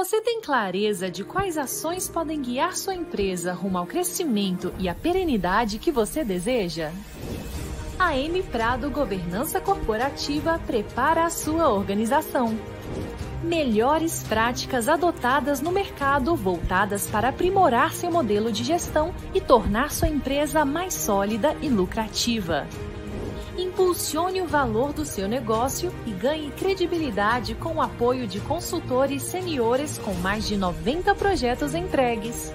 Você tem clareza de quais ações podem guiar sua empresa rumo ao crescimento e à perenidade que você deseja? A M Prado Governança Corporativa prepara a sua organização. Melhores práticas adotadas no mercado voltadas para aprimorar seu modelo de gestão e tornar sua empresa mais sólida e lucrativa. Impulsione o valor do seu negócio e ganhe credibilidade com o apoio de consultores seniores com mais de 90 projetos entregues.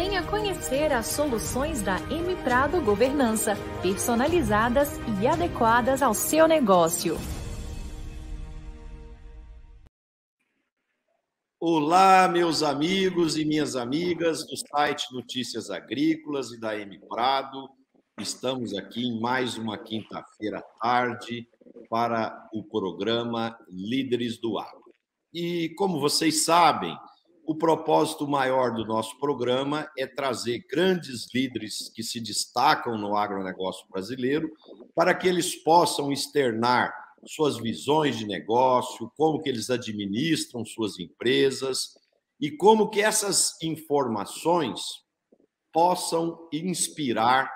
Venha conhecer as soluções da M Prado Governança, personalizadas e adequadas ao seu negócio. Olá, meus amigos e minhas amigas do site Notícias Agrícolas e da M Prado. Estamos aqui em mais uma quinta-feira tarde para o programa Líderes do Agro. E como vocês sabem, o propósito maior do nosso programa é trazer grandes líderes que se destacam no agronegócio brasileiro para que eles possam externar suas visões de negócio, como que eles administram suas empresas e como que essas informações possam inspirar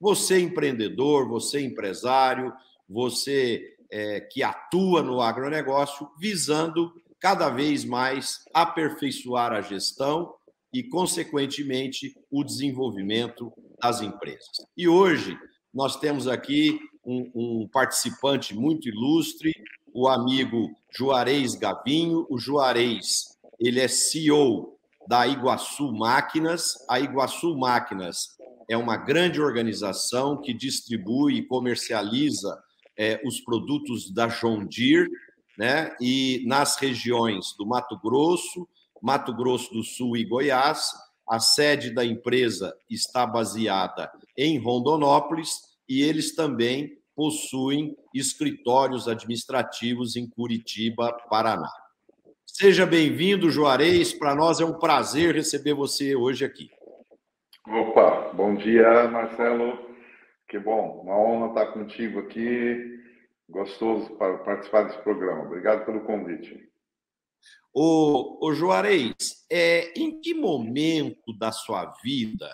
você empreendedor, você empresário, você é, que atua no agronegócio, visando cada vez mais aperfeiçoar a gestão e, consequentemente, o desenvolvimento das empresas. E hoje nós temos aqui um, um participante muito ilustre, o amigo Juarez Gavinho. O Juarez, ele é CEO da Iguaçu Máquinas. A Iguaçu Máquinas é uma grande organização que distribui e comercializa é, os produtos da John Deere né? E nas regiões do Mato Grosso, Mato Grosso do Sul e Goiás, a sede da empresa está baseada em Rondonópolis e eles também possuem escritórios administrativos em Curitiba, Paraná. Seja bem-vindo, Juarez. Para nós é um prazer receber você hoje aqui. Opa, bom dia, Marcelo. Que bom, uma honra estar contigo aqui gostoso para participar desse programa. Obrigado pelo convite. O, o Juarez, é, em que momento da sua vida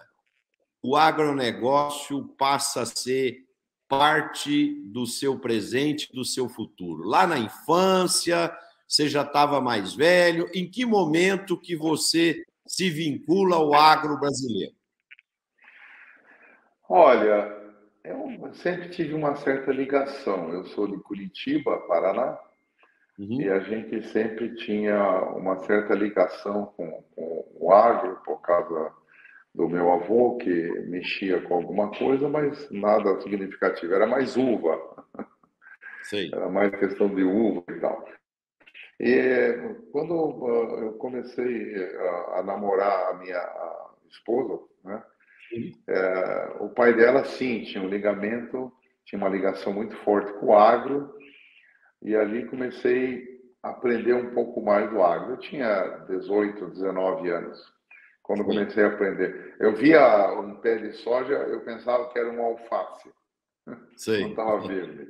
o agronegócio passa a ser parte do seu presente, do seu futuro? Lá na infância, você já estava mais velho? Em que momento que você se vincula ao agro brasileiro? Olha, eu sempre tive uma certa ligação. Eu sou de Curitiba, Paraná, uhum. e a gente sempre tinha uma certa ligação com, com, o agro, por causa do meu avô, que mexia com alguma coisa, mas nada significativo. Era mais uva. Sim. Era mais questão de uva e tal. E quando ah, eu comecei a, a namorar a minha esposa, né? É, o pai dela, sim, tinha um ligamento, tinha uma ligação muito forte com o agro, e ali comecei a aprender um pouco mais do agro. Eu tinha 18, 19 anos, quando comecei a aprender. Eu via um pé de soja, eu pensava que era um alface, Sim. não estava verde.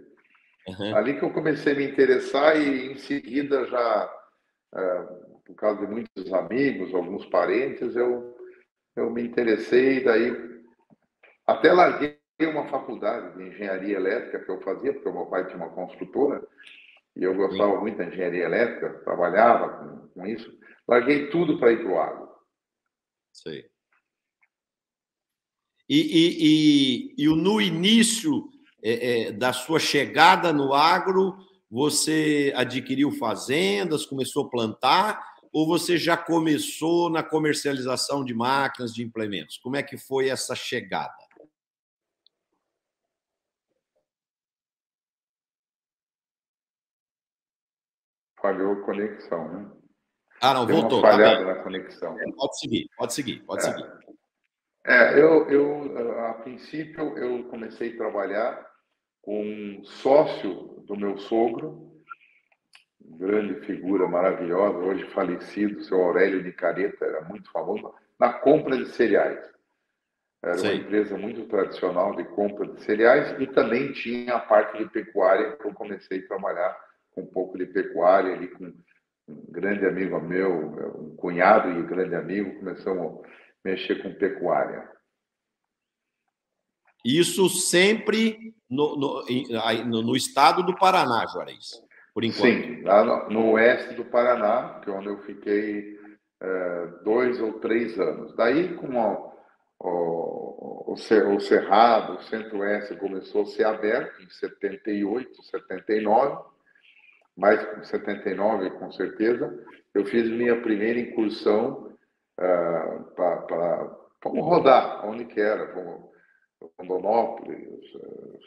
Uhum. Ali que eu comecei a me interessar e em seguida já, é, por causa de muitos amigos, alguns parentes, eu eu me interessei, daí até larguei uma faculdade de engenharia elétrica que eu fazia, porque meu pai tinha uma construtora, e eu gostava Sim. muito da engenharia elétrica, trabalhava com, com isso. Larguei tudo para ir para o agro. Sei. E, e, e, e no início é, é, da sua chegada no agro, você adquiriu fazendas, começou a plantar, ou você já começou na comercialização de máquinas, de implementos? Como é que foi essa chegada? Falhou a conexão, né? Ah, não, Deu voltou. Uma tá falhada tá na conexão. É, pode seguir, pode seguir, pode é. seguir. É, eu, eu, a princípio, eu comecei a trabalhar com um sócio do meu sogro, grande figura maravilhosa, hoje falecido, seu Aurélio de Careta, era muito famoso, na compra de cereais. Era Sim. uma empresa muito tradicional de compra de cereais e também tinha a parte de pecuária, que eu comecei a trabalhar com um pouco de pecuária ali com um grande amigo meu, um cunhado e grande amigo, começamos a mexer com pecuária. Isso sempre no, no, no estado do Paraná, Juarez, por enquanto. Sim, lá no, oeste do Paraná, que é onde eu fiquei é, dois ou três anos. Daí, com o, o, o Cerrado, o Centro-Oeste começou a ser aberto em 78, 79, mais 79 com certeza, eu fiz minha primeira incursão uh, para rodar, onde que era, fomos Rondonópolis,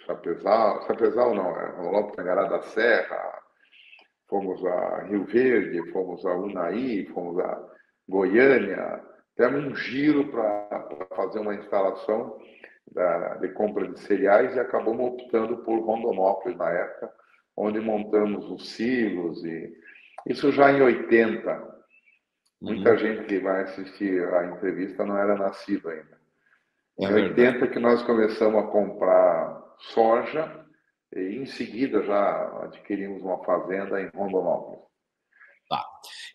Chapezal, Chapezal não, é Rondonópolis, Tangará da Serra, fomos a Rio Verde, fomos a Unai, fomos a Goiânia, temos um giro para fazer uma instalação da, de compra de cereais e acabamos optando por Rondonópolis na época, onde montamos os silos e isso já em 80. Muita uhum. gente que vai assistir a entrevista não era nascido ainda. É em 80 que nós começamos a comprar soja e em seguida já adquirimos uma fazenda em Rondonópolis. Tá.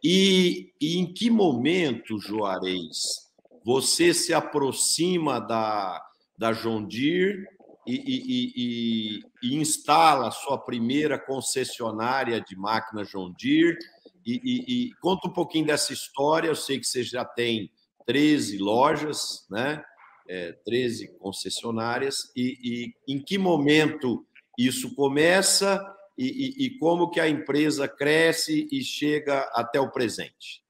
E, e em que momento, Juarez, você se aproxima da, da John Deere e, e, e, e, instala a sua primeira concessionária de máquina John Deere? E, conta um pouquinho dessa história. Eu sei que você já tem 13 lojas, né? é, 13 concessionárias, e, em que momento isso começa e, e, e, como que a empresa cresce e chega até o presente?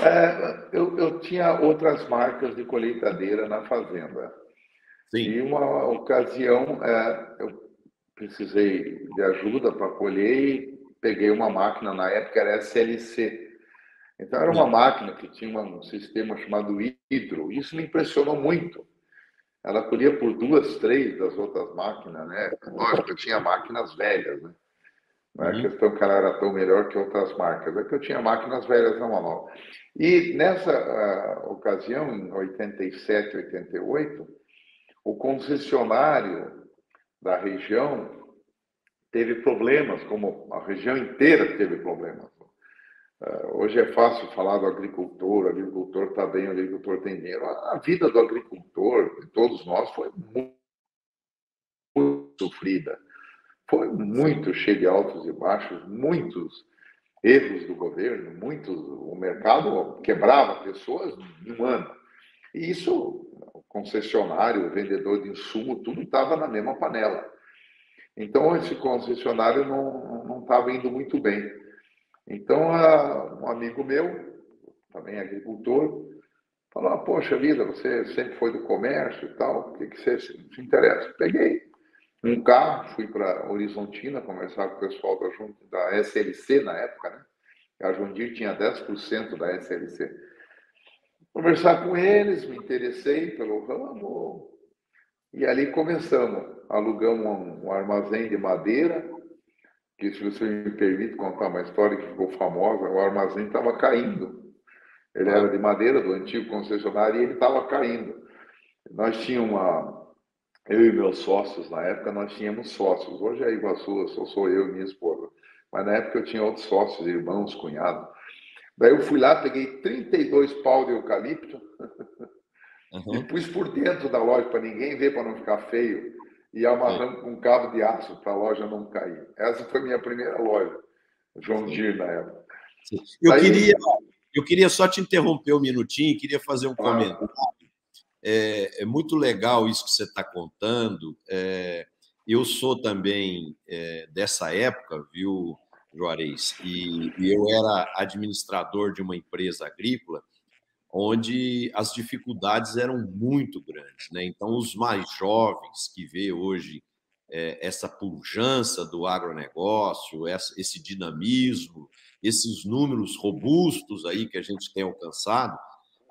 É, eu, eu, tinha outras marcas de colheitadeira na fazenda. Sim. E uma ocasião é, eu precisei de ajuda para colher e peguei uma máquina, na época era SLC, então, era uma máquina que tinha um sistema chamado hidro. Isso me impressionou muito. Ela colhia por duas, três das outras máquinas, né? Lógico, eu tinha máquinas velhas, né? Não é uhum. questão que ela era tão melhor que outras marcas, é que eu tinha máquinas velhas não nova. E nessa uh, ocasião, em 87, 88, o concessionário da região teve problemas, como a região inteira teve problemas. Eh, hoje é fácil falar do agricultor, o agricultor está bem, o agricultor tem dinheiro. A vida do agricultor, de todos nós, foi muito, muito sofrida. Foi muito cheia de altos e baixos, muitos erros do governo, muitos. O mercado quebrava pessoas em um ano. E isso, o concessionário, o vendedor de insumo, tudo estava na mesma panela. Então, esse concessionário não estava indo muito bem. Então, um amigo meu, também agricultor, falou: ah, Poxa vida, você sempre foi do comércio e tal, o que, que você se interessa? Peguei um carro, fui para Horizontina conversar com o pessoal da, da SLC na época, né? A Jundir tinha 10% da SLC. Conversar com eles, me interessei pelo ramo, e ali começamos. Alugamos um, um armazém de madeira, que se você me permite contar uma história que ficou famosa, o armazém estava caindo. Ele era de madeira do antigo concessionário e ele estava caindo. Nós tínhamos uma, eu e meus sócios na época nós tínhamos sócios. Hoje é Iguaçu, só sou eu e minha esposa. Mas na época eu tinha outros sócios, irmãos, cunhados. Daí eu fui lá, peguei 32 pau de eucalipto uhum. e pus por dentro da loja para ninguém ver, para não ficar feio e amarrando com um cabo de aço para a loja não cair. Essa foi minha primeira loja, João Dir, na época. Sim. Eu, Aí, queria, eu queria só te interromper um minutinho, queria fazer um comentário. É, é, muito legal isso que você está contando. É, eu sou também é, dessa época, viu, Juarez? E, e eu era administrador de uma empresa agrícola onde as dificuldades eram muito grandes. Né? Então, os mais jovens que vê hoje é, essa pujança do agronegócio, essa, esse dinamismo, esses números robustos aí que a gente tem alcançado,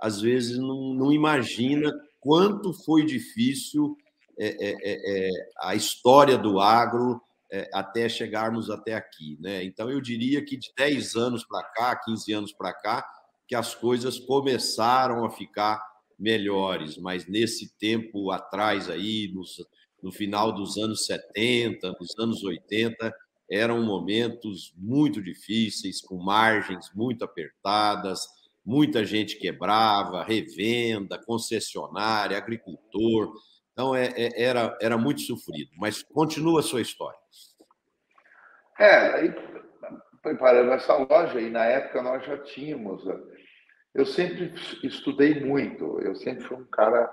às vezes não, não imagina quanto foi difícil é, é, é, é a história do agro é, até chegarmos até aqui. Né? Então, eu diria que de 10 anos para cá, 15 anos para cá, que as coisas começaram a ficar melhores, mas nesse tempo atrás aí, nos, no final dos anos 70, dos anos 80, eram momentos muito difíceis, com margens muito apertadas, muita gente quebrava, revenda, concessionária, agricultor. Então, é, é, era, era muito sofrido, mas continua a sua história. É, aí preparando essa loja, e na época nós já tínhamos. Eu sempre estudei muito, eu sempre fui um cara.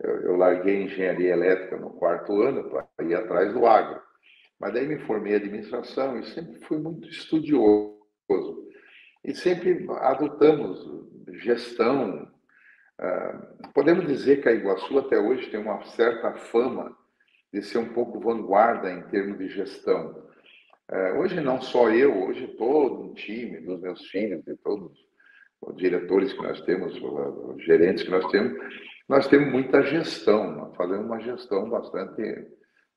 Eu, eu larguei engenharia elétrica no quarto ano para ir atrás do agro. Mas daí me formei em administração e sempre fui muito estudioso. E sempre adotamos gestão. Ah, podemos dizer que a Iguaçu até hoje tem uma certa fama de ser um pouco vanguarda em termos de gestão. É, hoje não só eu, hoje todo um time dos meus filhos, de todos os diretores que nós temos, os gerentes que nós temos, nós temos muita gestão, nós fazemos uma gestão bastante,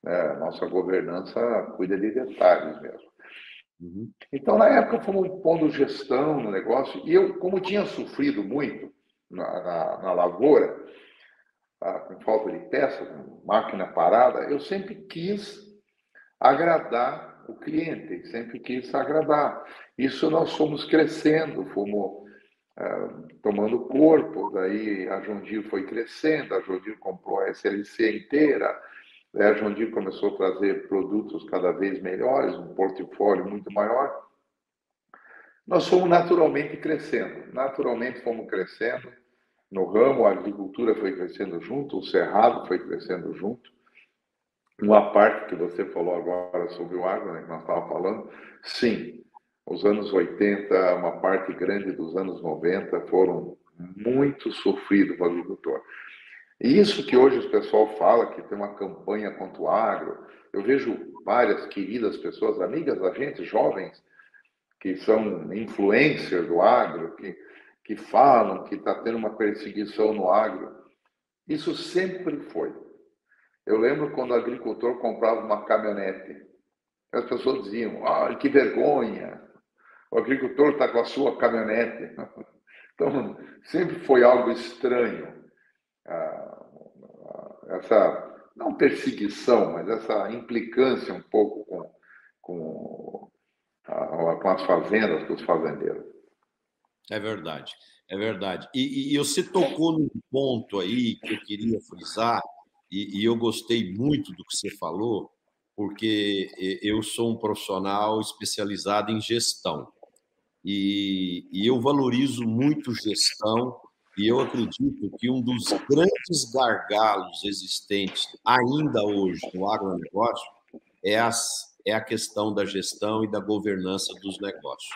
né, nossa governança cuida de detalhes mesmo. Uhum. Então, na época, fomos pondo gestão no negócio, e eu, como tinha sofrido muito na, na, na lavoura, ah, com falta de peças, máquina parada, eu sempre quis agradar o cliente, sempre quis agradar. Isso nós fomos crescendo, fomos tomando corpo, daí a Jondir foi crescendo, a Jondir comprou a SLC inteira, a Jondir começou a trazer produtos cada vez melhores, um portfólio muito maior. Nós fomos naturalmente crescendo, naturalmente fomos crescendo no ramo, a agricultura foi crescendo junto, o cerrado foi crescendo junto, uma parte que você falou agora sobre o agro, né, que nós estávamos falando, sim, os anos 80, uma parte grande dos anos 90 foram muito sofridos para o agricultor. E isso que hoje o pessoal fala, que tem uma campanha contra o agro, eu vejo várias queridas pessoas, amigas da gente, jovens, que são influencers do agro, que, que falam que está tendo uma perseguição no agro. Isso sempre foi. Eu lembro quando o agricultor comprava uma caminhonete. As pessoas diziam, ah, que vergonha, o agricultor está com a sua caminhonete. Então, sempre foi algo estranho. Essa, não perseguição, mas essa implicância um pouco com, com, com as fazendas, com os fazendeiros. É verdade, é verdade. E, e você tocou num ponto aí que eu queria frisar, e, e eu gostei muito do que você falou, porque eu sou um profissional especializado em gestão. E, e, eu valorizo muito gestão, e eu acredito que um dos grandes gargalos existentes ainda hoje no agronegócio é, as, é a questão da gestão e da governança dos negócios.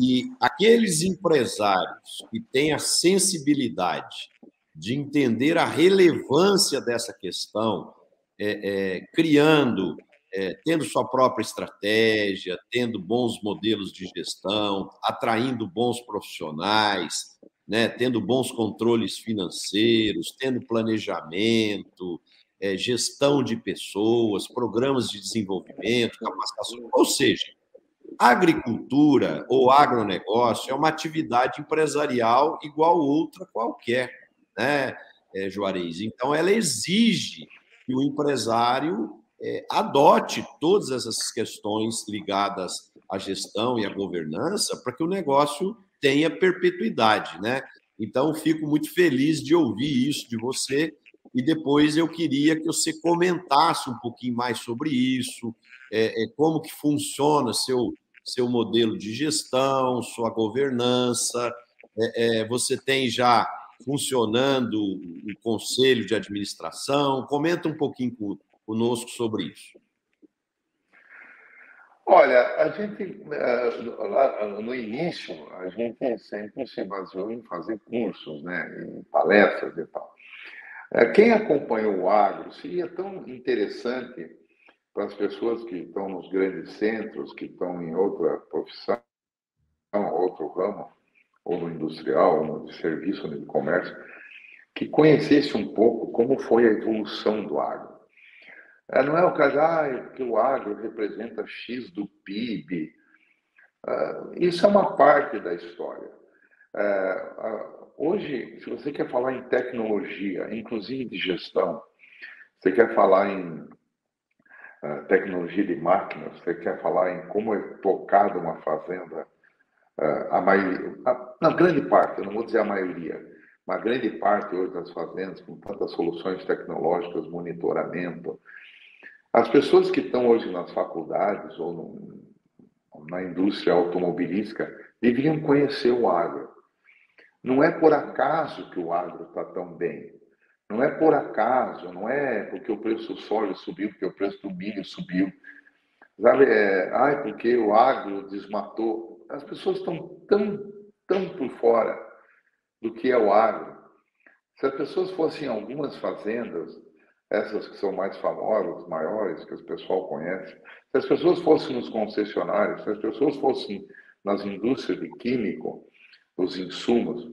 E aqueles empresários que têm a sensibilidade de entender a relevância dessa questão, é, é, criando, é, tendo sua própria estratégia, tendo bons modelos de gestão, atraindo bons profissionais, né, tendo bons controles financeiros, tendo planejamento, é, gestão de pessoas, programas de desenvolvimento, capacitação, ou seja, agricultura ou agronegócio é uma atividade empresarial igual outra qualquer né, é, Juarez? Então, ela exige que o empresário é, adote todas essas questões ligadas à gestão e à governança para que o negócio tenha perpetuidade, né? Então, fico muito feliz de ouvir isso de você e depois eu queria que você comentasse um pouquinho mais sobre isso, é, é, como que funciona seu seu modelo de gestão, sua governança. É, é você tem já funcionando o conselho de administração? Comenta um pouquinho conosco sobre isso. Olha, a gente, eh, no início, a gente sempre se baseou em fazer cursos, né, em palestras e tal. Eh, quem acompanhou o agro, seria tão interessante para as pessoas que estão nos grandes centros, que estão em outra profissão, outro ramo, ou no industrial, ou no serviço, ou no comércio, que conhecesse um pouco como foi a evolução do agro. É, não é o caso, ah, que o agro representa X do PIB. Ah, isso é uma parte da história. É, ah, hoje, se você quer falar em tecnologia, inclusive de gestão, você quer falar em uh, tecnologia de máquinas, você quer falar em como é tocada uma fazenda, uh, a maioria, a, na grande parte, eu não vou dizer a maioria, uma grande parte hoje das fazendas, com tantas soluções tecnológicas, monitoramento, as pessoas que estão hoje nas faculdades ou no, na indústria automobilística deviam conhecer o agro. Não é por acaso que o agro está tão bem. Não é por acaso, não é porque o preço do soja subiu, porque o preço do milho subiu. Sabe, é, ai, porque o agro desmatou. As pessoas estão tão, tão por fora do que é o agro. Se as pessoas fossem algumas fazendas, essas que são mais famosas, maiores, que o pessoal conhece, se as pessoas fossem nos concessionários, se as pessoas fossem nas indústrias de químico, os insumos,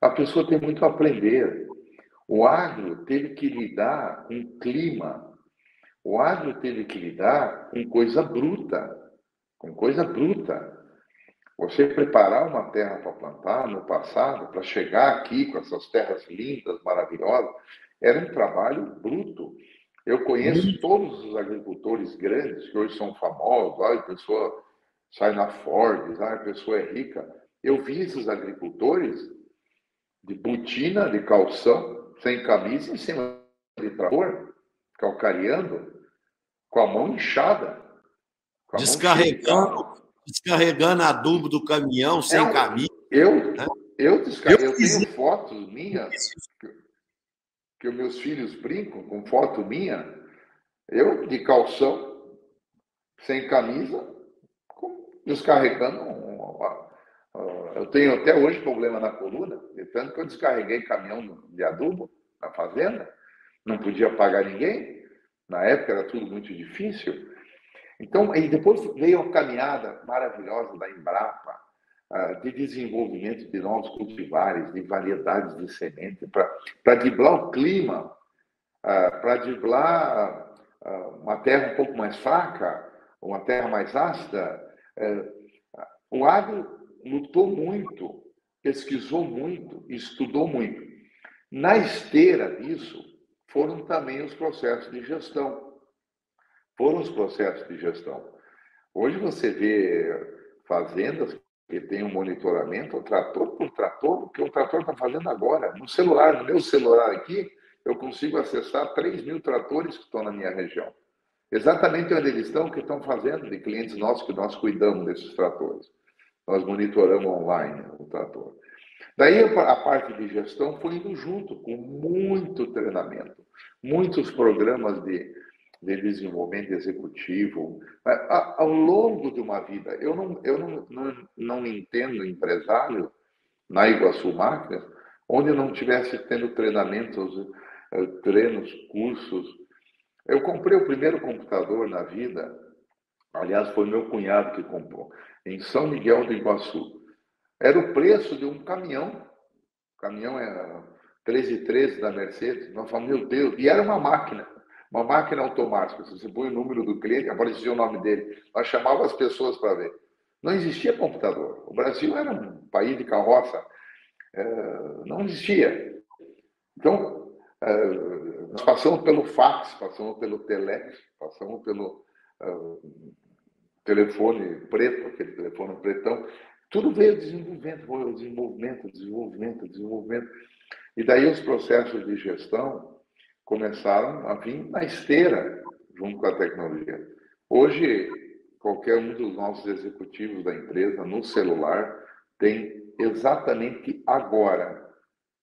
a pessoa tem muito a aprender. O agro teve que lidar com clima, o agro teve que lidar com coisa bruta, com coisa bruta. Você preparar uma terra para plantar no passado, para chegar aqui com essas terras lindas, maravilhosas, era um trabalho bruto. Eu conheço todos os agricultores grandes que hoje são famosos, a pessoa sai na Ford, a pessoa é rica. Eu vi esses agricultores de botina, de calção, sem camisa, em cima de trator, calcareando, com a mão inchada. Descarregando, mão descarregando adubo do caminhão sem é, camisa. Eu, né? eu, descarrego, eu, eu tenho fotos minhas que, os meus filhos brincam com foto minha, eu de calção, sem camisa, descarregando. Eu tenho até hoje problema na coluna, tanto que eu descarreguei caminhão de adubo na fazenda, não podia pagar ninguém, na época era tudo muito difícil. Então, e depois veio a caminhada maravilhosa da Embrapa, de desenvolvimento de novos cultivares, de variedades de semente, para driblar o clima, ah, para driblar ah, uma terra um pouco mais fraca, uma terra mais ácida. Eh, o agro lutou muito, pesquisou muito, estudou muito. Na esteira disso, foram também os processos de gestão. Foram os processos de gestão. Hoje você vê fazendas que têm um monitoramento, trator por trator, o que o trator está fazendo agora. No celular, no meu celular aqui, eu consigo acessar 3 mil tratores que estão na minha região. Exatamente onde eles estão, o que estão fazendo, de clientes nossos que nós cuidamos desses tratores. Nós monitoramos online o trator. Daí a parte de gestão foi indo junto, com muito treinamento, muitos programas de, de desenvolvimento executivo. Ao longo de uma vida, eu não, eu não, não, não entendo empresário na Iguaçu Máquinas onde não tivesse tendo treinamentos, eh, treinos, cursos. Eu comprei o primeiro computador na vida, aliás, foi meu cunhado que comprou em São Miguel do Iguaçu. Era o preço de um caminhão. O caminhão era 1313 da Mercedes. Nós falamos, meu Deus, e era uma máquina, uma máquina automática. Você põe o número do cliente, aparecia o nome dele. Nós chamávamos as pessoas para ver. Não existia computador. O Brasil era um país de carroça. É, não existia. Então, é, nós passamos pelo fax, passamos pelo telex, passamos pelo é, telefone preto, aquele telefone pretão, tudo veio desenvolvimento, desenvolvimento, desenvolvimento, desenvolvimento. E daí os processos de gestão começaram a vir na esteira, junto com a tecnologia. Hoje, qualquer um dos nossos executivos da empresa, no celular, tem exatamente agora,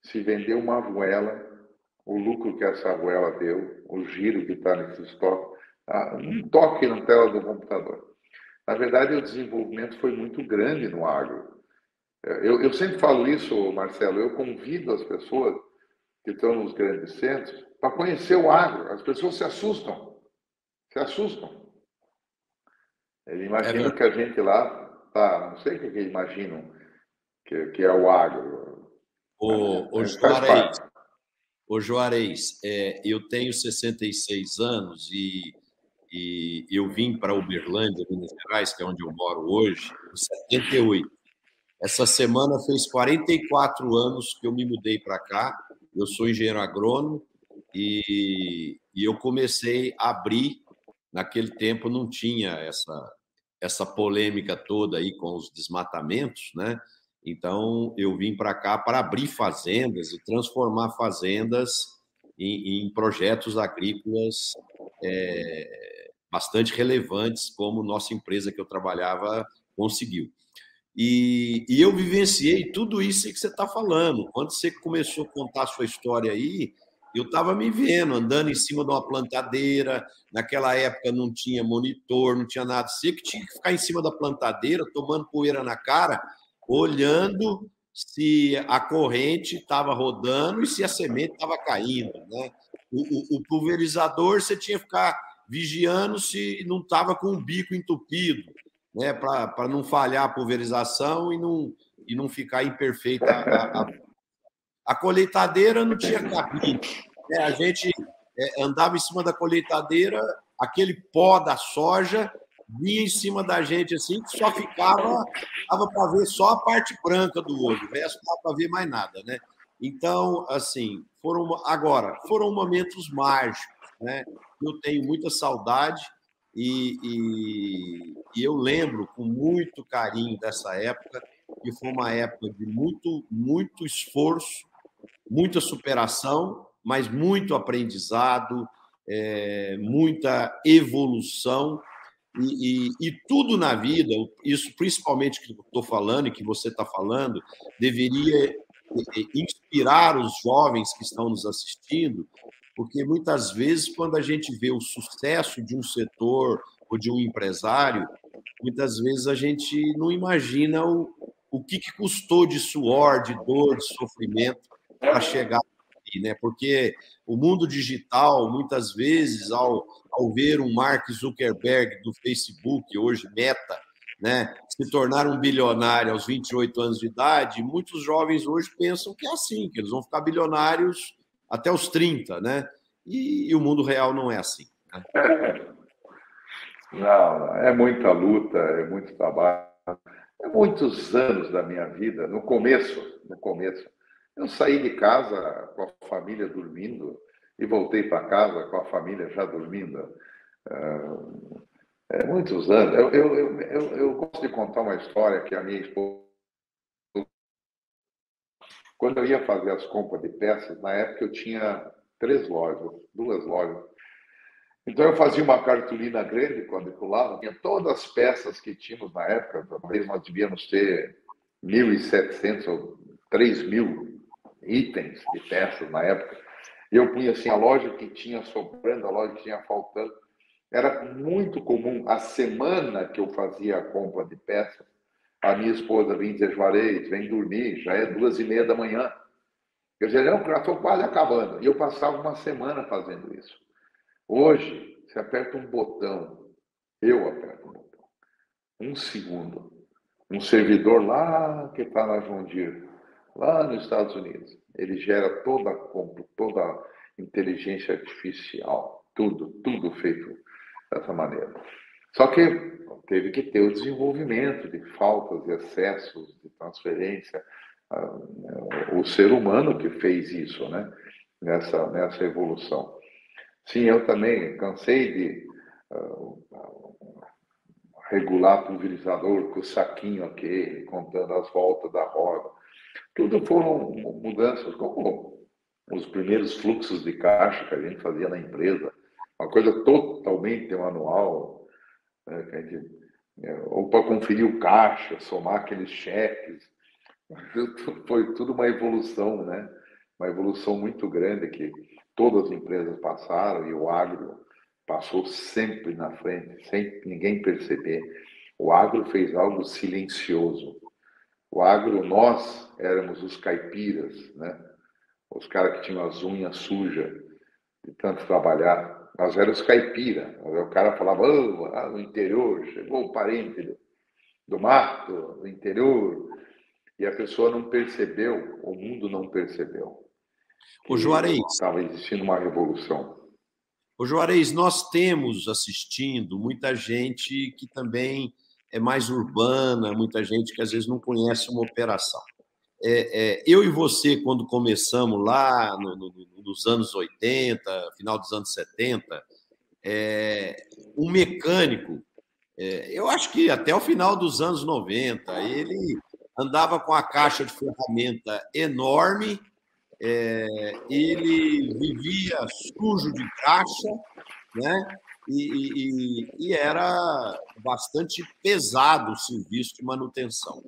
se vender uma arruela, o lucro que essa arruela deu, o giro que está nesse estoque, ah, um toque na tela do computador. Na verdade, o desenvolvimento foi muito grande no agro. Eu, eu sempre falo isso, Marcelo, eu convido as pessoas que estão nos grandes centros para conhecer o agro. As pessoas se assustam, se assustam. Eles imaginam é que a gente lá, tá, não sei o que eles imaginam, que, que é o agro. O, o Juarez, o Juarez é, eu tenho 66 anos e, e eu vim para Uberlândia, Minas Gerais, que é onde eu moro hoje, em 78. Essa semana fez 44 anos que eu me mudei para cá. Eu sou engenheiro agrônomo e, e eu comecei a abrir. Naquele tempo não tinha essa, essa polêmica toda aí com os desmatamentos, né? Então eu vim para cá para abrir fazendas e transformar fazendas em, em projetos agrícolas é, bastante relevantes, como nossa empresa que eu trabalhava conseguiu. E, e eu vivenciei tudo isso que você está falando. Quando você começou a contar a sua história aí, eu estava me vendo andando em cima de uma plantadeira. Naquela época não tinha monitor, não tinha nada. Você que tinha que ficar em cima da plantadeira, tomando poeira na cara, olhando se a corrente estava rodando e se a semente estava caindo. Né? O, o, o, pulverizador você tinha que ficar vigiando se não estava com o bico entupido, né? para não falhar a pulverização e não, e não ficar imperfeita a, a, a colheitadeira não tinha cabine. Né? A gente é, andava em cima da colheitadeira, aquele pó da soja vinha em cima da gente assim, que só ficava, dava para ver só a parte branca do olho, o resto não dava para ver mais nada, né? Então, assim, foram agora foram momentos mágicos, né? Eu tenho muita saudade e, e, e eu lembro com muito carinho dessa época, que foi uma época de muito, muito esforço, muita superação, mas muito aprendizado, é, muita evolução. E, e, e, tudo na vida, isso principalmente que eu estou falando e que você está falando, deveria inspirar os jovens que estão nos assistindo, porque muitas vezes, quando a gente vê o sucesso de um setor ou de um empresário, muitas vezes a gente não imagina o, o que, que custou de suor, de dor, de sofrimento para chegar né? Porque o mundo digital, muitas vezes, ao, ao ver um Mark Zuckerberg do Facebook, hoje Meta, né, se tornar um bilionário aos 28 anos de idade, muitos jovens hoje pensam que é assim, que eles vão ficar bilionários até os 30, né? E, e o mundo real não é assim. Né? Não, é muita luta, é muito trabalho, é muitos anos da minha vida. No começo, no começo, eu saí de casa com a família dormindo e voltei para casa com a família já dormindo. É, muitos anos. Eu, eu, eu, eu, gosto de contar uma história que a minha esposa. Quando eu ia fazer as compras de peças, na época eu tinha três lojas, duas lojas. Então eu fazia uma cartolina grande quadriculada, tinha todas as peças que tínhamos na época, talvez nós devíamos ter 1.700 ou 3.000 itens de peças na época. Eu punha assim, a loja que tinha sobrando, a loja que tinha faltando. Era muito comum, a semana que eu fazia a compra de peças, a minha esposa vinha dizer, Juarez, vem dormir, já é duas e meia da manhã. Eu dizia, não, já estou quase acabando. E eu passava uma semana fazendo isso. Hoje, você aperta um botão, eu aperto um botão, um segundo, um servidor lá que está na João lá nos Estados Unidos. Ele gera toda a toda a inteligência artificial, tudo, tudo feito dessa maneira. Só que teve que ter o desenvolvimento de faltas e excessos de transferência. Ah, o ser humano que fez isso, né? Nessa, nessa evolução. Sim, eu também cansei de uh, regular pulverizador com o saquinho aquele, contando as voltas da roda. Tudo foram mudanças, como os primeiros fluxos de caixa que a gente fazia na empresa, uma coisa totalmente manual, né, que a gente, é, ou para conferir o caixa, somar aqueles cheques. Foi tudo uma evolução, né? Uma evolução muito grande que todas as empresas passaram e o agro passou sempre na frente, sem ninguém perceber. O agro fez algo silencioso. O agro, nós éramos os caipiras, né? Os caras que tinham as unhas sujas de tanto trabalhar. Nós éramos caipira. O cara falava, oh, lá no interior, chegou o parente do, do mato, do interior. e a pessoa não percebeu, o mundo não percebeu. O Juarez. Estava existindo uma revolução. O Juarez, nós temos assistindo muita gente que também é mais urbana, muita gente que às vezes não conhece uma operação. É, é, eu e você, quando começamos lá no, no, nos anos 80, final dos anos 70, é, um mecânico, é, eu acho que até o final dos anos 90, ele andava com a caixa de ferramenta enorme, é, ele vivia sujo de caixa, né? E, e, e, era bastante pesado o serviço de manutenção.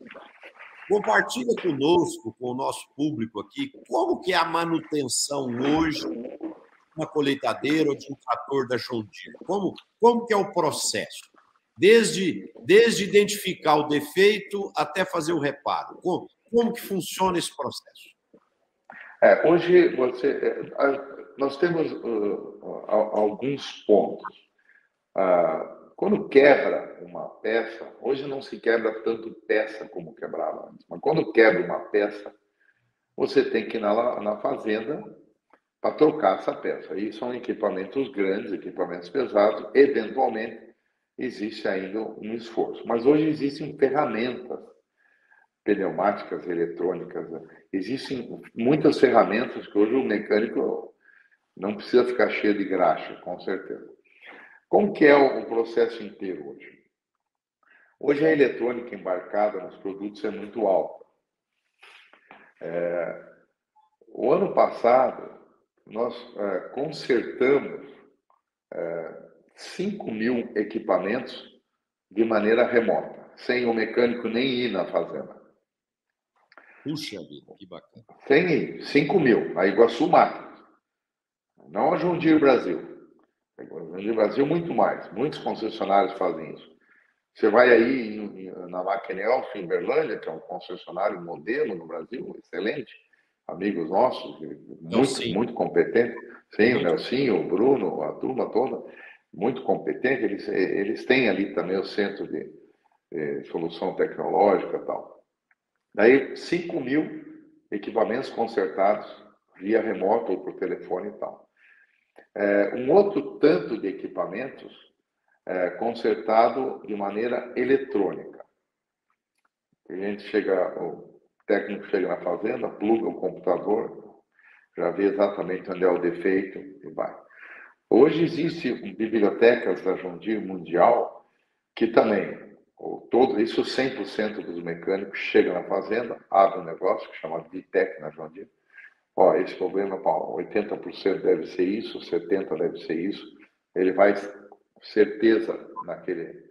Compartilha conosco, com o nosso público aqui, como que é a manutenção hoje uma colheitadeira ou de um trator da John Deere? Como, como que é o processo? Desde, desde identificar o defeito até fazer o reparo. Como, como que funciona esse processo? É, hoje você, é, nós temos uh, alguns pontos. Uh, quando quebra uma peça, hoje não se quebra tanto peça como quebrava antes, mas quando quebra uma peça, você tem que ir na, na fazenda para trocar essa peça. E são equipamentos grandes, equipamentos pesados, eventualmente existe ainda um esforço. Mas hoje existem ferramentas pneumáticas, eletrônicas, existem muitas ferramentas que hoje o mecânico não precisa ficar cheio de graxa, com certeza. Como que é o processo inteiro hoje? Hoje a eletrônica embarcada nos produtos é muito alta. É, o ano passado, nós é, consertamos é, 5 mil equipamentos de maneira remota, sem o mecânico nem ir na fazenda. Puxa vida, que bacana. Sem ir, 5 mil, a Iguaçu Máquinas. Não a Jundir Brasil. Jundir Brasil, muito mais. Muitos concessionários fazem isso. Você vai aí na Máquina Elf, em Berlândia, que é um concessionário modelo no Brasil, excelente, amigos nossos, muito, muito competente. Sim, o Nelsinho, o Bruno, a turma toda, muito competente. Eles, eles têm ali também o centro de, de solução tecnológica e tal. Daí, 5 mil equipamentos consertados via remoto ou por telefone e tal. É, um outro tanto de equipamentos é, consertado de maneira eletrônica. A gente chega, técnico chega na fazenda, pluga o computador, já vê exatamente onde é o defeito e vai. Hoje existem bibliotecas da Jundir Mundial que também, todo, isso 100% dos mecânicos chegam na fazenda, abrem um negócio que chama Vitec na Jundir. Ó, esse problema, 80% deve ser isso, 70% deve ser isso. Ele vai certeza naquele,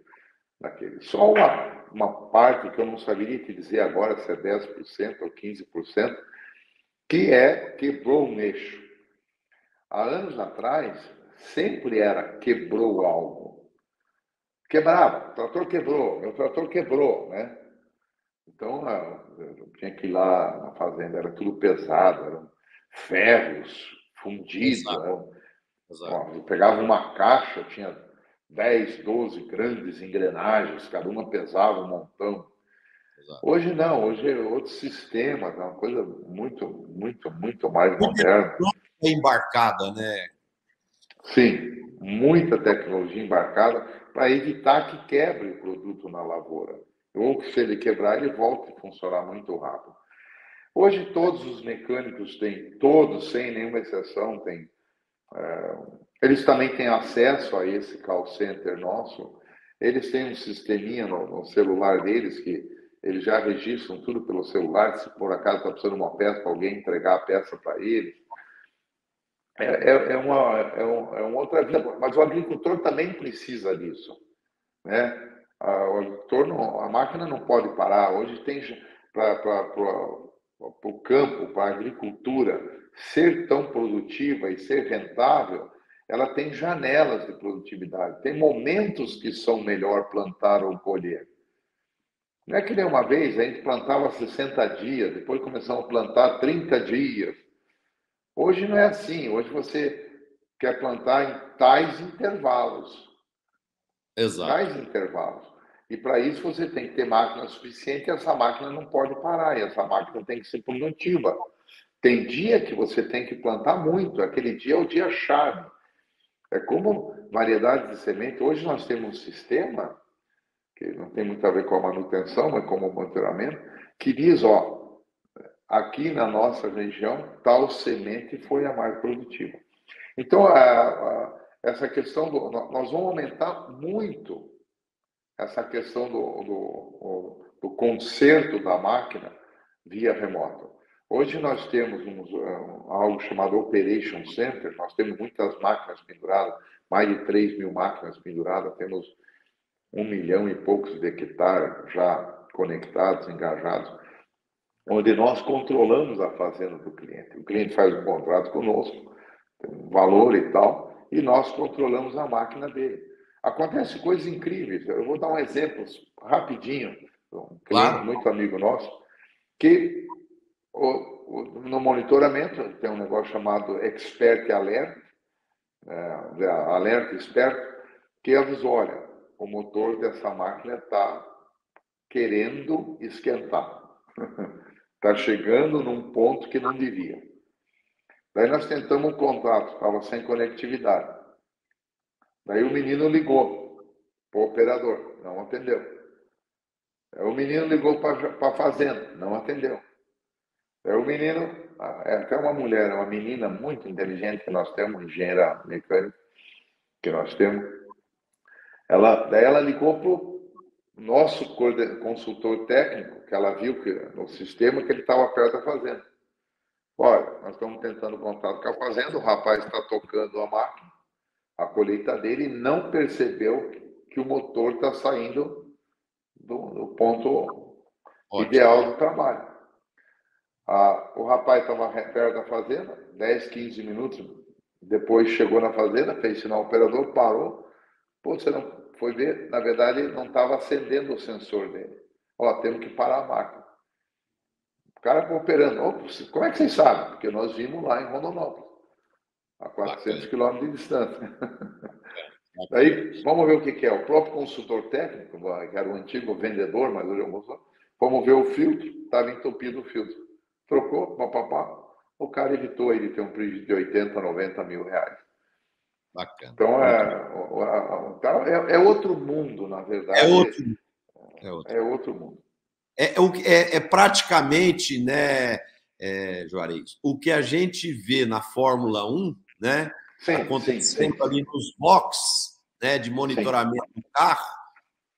naquele. Só uma, uma parte que eu não saberia te dizer agora se é 10% ou 15%, que é quebrou um eixo. Há anos atrás, sempre era quebrou algo. Quebrava, o trator quebrou, meu trator quebrou, né? Então, eu tinha que ir lá na fazenda, era tudo pesado, eram ferros fundidos. Exato. Exato. eu pegava uma caixa, tinha 10, 12 grandes engrenagens, cada uma pesava um montão. Exato. Hoje não, hoje é outro sistema, é uma coisa muito, muito, muito mais moderna. É embarcada, né? Sim, muita tecnologia embarcada para evitar que quebre o produto na lavoura. Ou que se ele quebrar, ele volte a funcionar muito rápido. Hoje todos os mecânicos têm, todos, sem nenhuma exceção, têm é, eles também têm acesso a esse call center nosso. Eles têm um sisteminha no, no celular deles que eles já registram tudo pelo celular. Se por acaso está precisando de uma peça para alguém entregar a peça para eles. É, é, é, uma, é, um, é uma outra vida. Mas o agricultor também precisa disso. Né? A, o agricultor não, a máquina não pode parar. Hoje tem para o campo, para a agricultura ser tão produtiva e ser rentável, ela tem janelas de produtividade, tem momentos que são melhor plantar ou colher. Não é que nem uma vez a gente plantava 60 dias, depois começamos a plantar 30 dias. Hoje não é assim, hoje você quer plantar em tais intervalos. Exato. Tais intervalos. E para isso você tem que ter máquina suficiente e essa máquina não pode parar, e essa máquina tem que ser produtiva. Tem dia que você tem que plantar muito, aquele dia é o dia chave. É como variedades de semente. Hoje nós temos um sistema, que não tem muito a ver com a manutenção, mas como monitoramento, que diz, ó, aqui na nossa região, tal semente foi a mais produtiva. Então, a, a, essa questão, do, nós vamos aumentar muito essa questão do, do, do conserto da máquina via remoto. Hoje nós temos um, algo chamado Operation Center, nós temos muitas máquinas penduradas, mais de 3 mil máquinas penduradas, temos um milhão e poucos de hectares já conectados, engajados, onde nós controlamos a fazenda do cliente. O cliente faz um contrato conosco, tem um valor e tal, e nós controlamos a máquina dele. Acontece coisas incríveis. Eu vou dar um exemplo rapidinho. Um cliente claro. muito amigo nosso, que o, o, no monitoramento tem um negócio chamado Expert Alert, é, alerta esperto, que avisou, olha, o motor dessa máquina está querendo esquentar. Está chegando num ponto que não devia. Daí nós tentamos um contrato, estava sem conectividade. Daí o menino ligou para o operador, não atendeu. Aí o menino ligou para a fazenda, não atendeu. Aí o menino, é até uma mulher, uma menina muito inteligente que nós temos, engenheira mecânica, que nós temos. Ela, daí ela ligou para o nosso consultor técnico, que ela viu que no sistema que ele estava perto da fazenda. Olha, nós estamos tentando contato com a fazenda, o rapaz está tocando a máquina, a colheita dele e não percebeu que o motor está saindo do, do ponto Ótimo. ideal do trabalho. Ah, o rapaz estava perto da fazenda, 10, 15 minutos depois chegou na fazenda, fez sinal operador, parou. Pô, você não foi ver? Na verdade, não estava acendendo o sensor dele. Ó, temos que parar a máquina. O cara operando. Como é que vocês sabem? Porque nós vimos lá em Rondonópolis a 400 quilômetros de distância. Aí, vamos ver o que, que, é. O próprio consultor técnico, que era o antigo vendedor, mas hoje é o vamos ver o filtro, estava entupido o filtro. Trocou, papapá, o cara evitou ele ter um prejuízo de 80, 90 mil reais. Bacana. Então, é, o, a, é, é, outro mundo, na verdade. É outro, é outro. É outro mundo. É, é, é praticamente, né, é, Juarez, o que a gente vê na Fórmula 1 né? Sim, acontecendo sim, ali nos boxes né, de monitoramento do carro,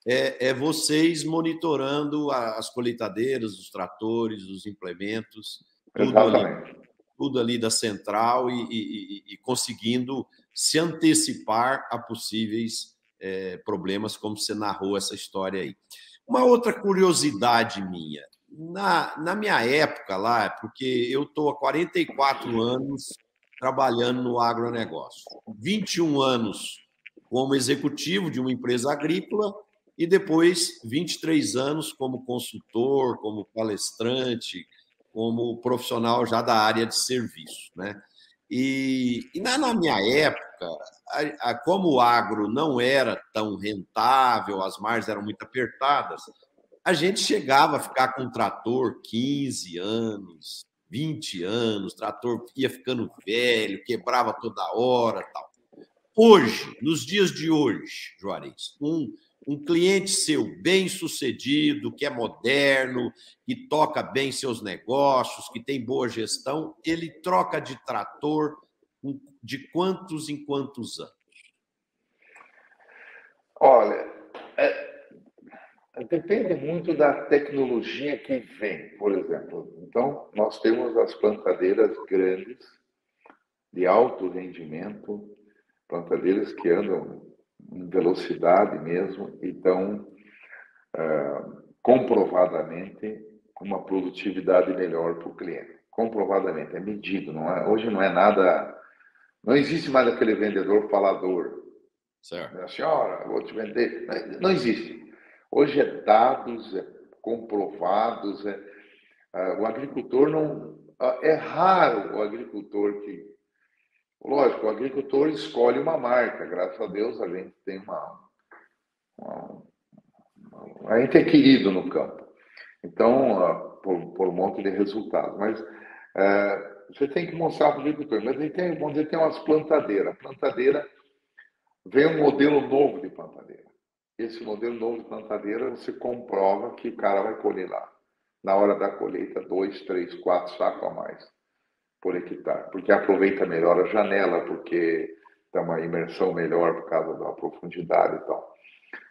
é, é, vocês monitorando as colheitadeiras, os tratores, os implementos, tudo ali, tudo ali, da central e, e, e, conseguindo se antecipar a possíveis é, problemas, como você narrou essa história aí. Uma outra curiosidade minha, na, na minha época lá, porque eu estou há 44 anos trabalhando no agronegócio. 21 anos como executivo de uma empresa agrícola e depois 23 anos como consultor, como palestrante, como profissional já da área de serviço, né? E, e na, na, minha época, a, a, como o agro não era tão rentável, as margens eram muito apertadas, a gente chegava a ficar com um trator 15 anos, 20 anos, trator ia ficando velho, quebrava toda hora tal. Hoje, nos dias de hoje, Juarez, um, um cliente seu bem sucedido, que é moderno, que toca bem seus negócios, que tem boa gestão, ele troca de trator de quantos em quantos anos? Olha, Depende muito da tecnologia que vem, por exemplo. Então, nós temos as plantadeiras grandes, de alto rendimento, plantadeiras que andam em velocidade mesmo e dão uh, comprovadamente uma produtividade melhor para o cliente. Comprovadamente, é medido. Não é, hoje não é nada. Não existe mais aquele vendedor falador. Certo. Senhora, vou te vender. Não existe. Hoje é dados, é comprovados. É, é, o agricultor não. É raro o agricultor que. Lógico, o agricultor escolhe uma marca. Graças a Deus a gente tem uma, uma, a gente é querido no campo. Então, uh, por, por, um monte de resultados. Mas você tem que mostrar para o agricultor. Mas ele tem, vamos dizer, tem umas plantadeiras. Plantadeira, vem um modelo novo de plantadeira. Esse modelo novo de plantadeira, você comprova que o cara vai colher lá. Na hora da colheita, dois, três, quatro sacos a mais por hectare. Porque aproveita melhor a janela, porque tem uma imersão melhor por causa da profundidade e tal.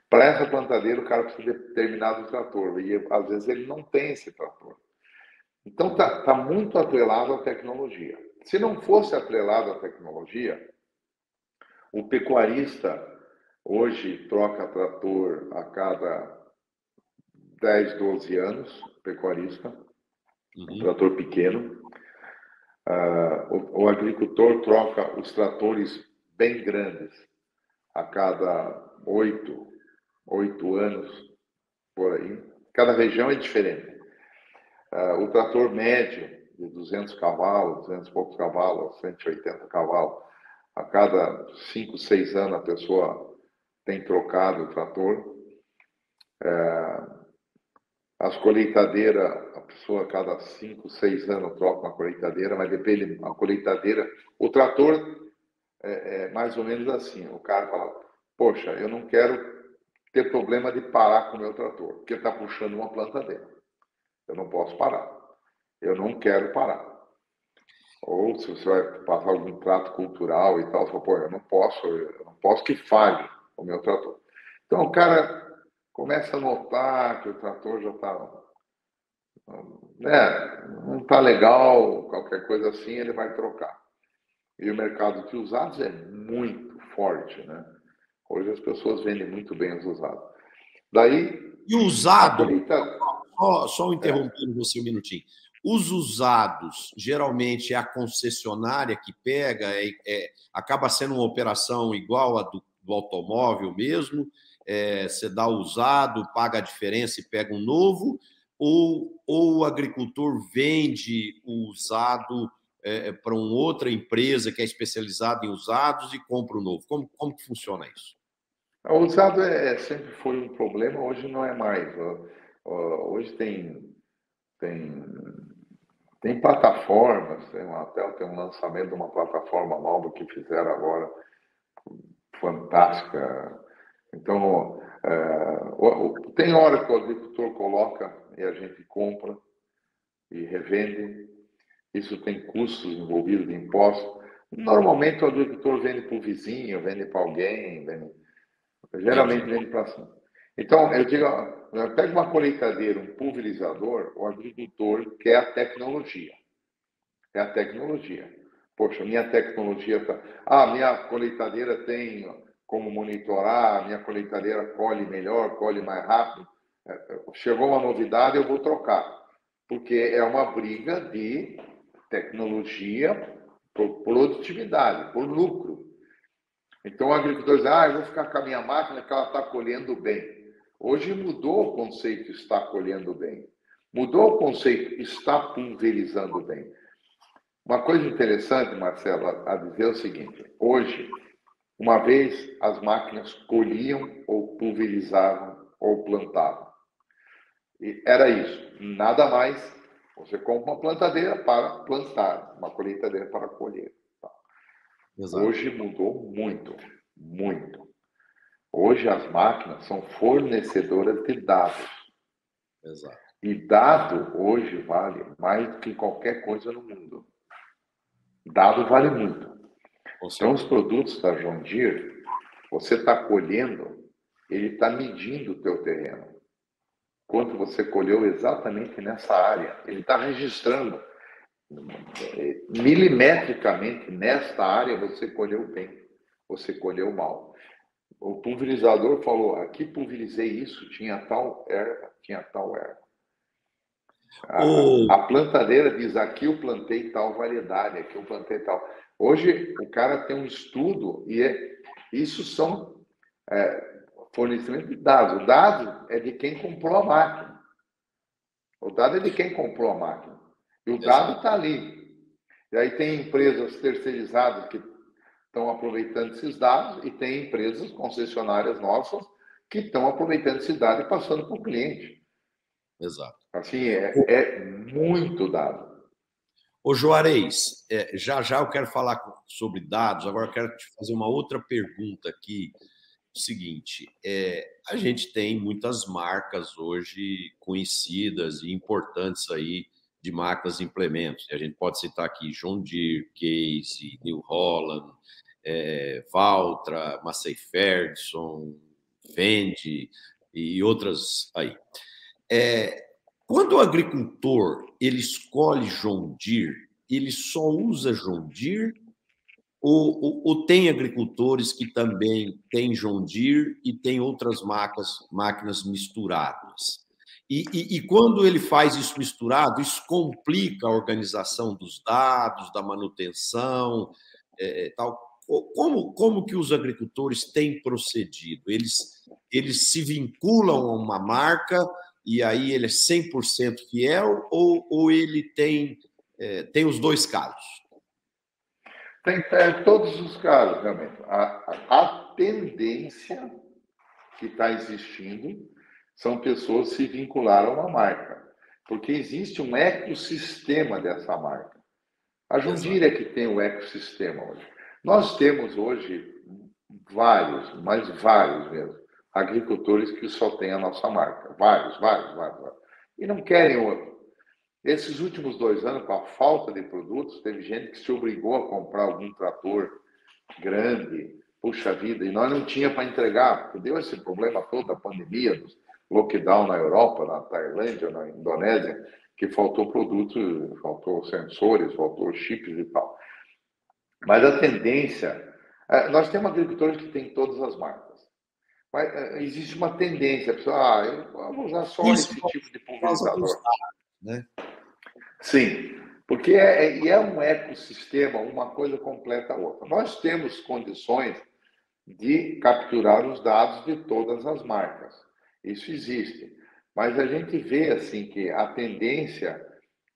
Para essa plantadeira, o cara precisa de determinado trator, e às vezes ele não tem esse trator. Então, está tá muito atrelado à tecnologia. Se não fosse atrelado à tecnologia, o pecuarista hoje troca trator a cada 10, 12 anos, pecuarista, uhum. um trator pequeno. Uh, o, o, agricultor troca os tratores bem grandes a cada oito, oito anos, por aí. Cada região é diferente. Uh, o trator médio, de 200 cavalos, 200 e poucos cavalos, 180 cavalos, a cada 5, 6 anos a pessoa tem trocado o trator. Uh, as colheitadeiras, a pessoa a cada 5, 6 anos troca uma colheitadeira, mas depende, a colheitadeira, o trator é, é, mais ou menos assim. O cara fala, poxa, eu não quero ter problema de parar com o meu trator, porque está puxando uma plantadeira. Eu não posso parar. Eu não quero parar. Ou se você vai passar algum trato cultural e tal, você fala, pô, eu não posso, eu não posso que falhe o meu trator. Então o cara começa a notar que o trator já está né, não está legal, qualquer coisa assim, ele vai trocar. E o mercado de usados é muito forte, né? Hoje as pessoas vendem muito bem os usados. Daí. E usado. Só, só interrompendo é. você um minutinho. Os usados, geralmente é a concessionária que pega, é, é acaba sendo uma operação igual a do, do automóvel mesmo. É, você dá usado, paga a diferença e pega um novo, ou, ou o agricultor vende o usado é, é para uma outra empresa que é especializada em usados e compra o novo? Como, como que funciona isso? O usado é, sempre foi um problema, hoje não é mais. Hoje tem, tem, tem plataformas, tem até tem um lançamento de uma plataforma nova que fizeram agora, fantástica. Então, é, tem hora que o agricultor coloca e a gente compra e revende, isso tem custos envolvidos de impostos. Normalmente o agricultor vende para o vizinho, vende para alguém, vende... geralmente vende para. Então, eu digo, pega uma colheitadeira, um pulverizador, o agricultor quer a tecnologia. É a tecnologia. Poxa, minha tecnologia tá... Ah, minha colheitadeira tem como monitorar, minha colheitadeira colhe melhor, colhe mais rápido. É, é, chegou uma novidade, eu vou trocar. Porque é uma briga de tecnologia por produtividade, por lucro. Então o agricultor diz, ah, eu vou ficar com a minha máquina que ela está colhendo bem. Hoje mudou o conceito está colhendo bem. Mudou o conceito está pulverizando bem. Uma coisa interessante, Marcelo, a dizer é o seguinte: hoje, uma vez as máquinas colhiam ou pulverizavam ou plantavam. E era isso, nada mais você compra uma plantadeira para plantar, uma colheitadeira para colher. Tá? Hoje mudou muito, muito. Hoje as máquinas são fornecedoras de dados. Exato. E dado hoje vale mais do que qualquer coisa no mundo. Dado vale muito. Então os produtos da John Deere, você está colhendo, ele está medindo o teu terreno quanto você colheu exatamente nessa área. Ele está registrando milimetricamente nesta área você colheu bem, você colheu mal. O pulverizador falou: aqui pulverizei isso, tinha tal erva, tinha tal erva. A, o... a plantadeira diz: aqui eu plantei tal variedade, aqui eu plantei tal. Hoje o cara tem um estudo e é, isso são é, fornecimento de dados. O dado é de quem comprou a máquina. O dado é de quem comprou a máquina. E o dado está ali. E aí tem empresas terceirizadas que estão aproveitando esses dados e tem empresas concessionárias nossas que estão aproveitando esse dado e passando para o cliente. Exato. Assim, é, é muito dado. Ô Juarez, é, já já eu quero falar sobre dados, agora eu quero te fazer uma outra pergunta aqui. O seguinte, é, a gente tem muitas marcas hoje conhecidas e importantes aí de marcas e implementos. A gente pode citar aqui John Deere, Case, New Holland, é, Valtra, Massey Ferguson, Fendi e outras aí. É, quando o agricultor ele escolhe John Deere, ele só usa John Deere ou, ou, ou, tem agricultores que também têm John Deere e tem outras marcas, máquinas misturadas? E, e, e, quando ele faz isso misturado, isso complica a organização dos dados, da manutenção, é, é tal. Como, como que os agricultores têm procedido? Eles, eles se vinculam a uma marca e aí ele é 100% fiel ou, ou ele tem, é, tem os dois casos? Tem, tem todos os casos, realmente. A, a, a tendência que está existindo são pessoas se vincular a uma marca, porque existe um ecossistema dessa marca. A Jundira é que tem o ecossistema hoje. Nós temos hoje vários, mas vários mesmo, agricultores que só têm a nossa marca. Vários, vários, vários. vários. E não querem outro. Esses últimos dois anos, com a falta de produtos, teve gente que se obrigou a comprar algum trator grande, puxa vida, e nós não tinha para entregar, porque deu esse problema todo, a pandemia, dos lockdown na Europa, na Tailândia, na Indonésia, que faltou produtos, faltou sensores, faltou chips e tal. Mas a tendência, é, nós temos agricultores que têm todas as marcas. Mas é, existe uma tendência, a pessoa, ah, eu vou usar só Isso, esse tipo de pulverizador. Né? Sim, porque é, é, é um ecossistema, uma coisa completa a outra. Nós temos condições de capturar os dados de todas as marcas. Isso existe. Mas a gente vê assim que a tendência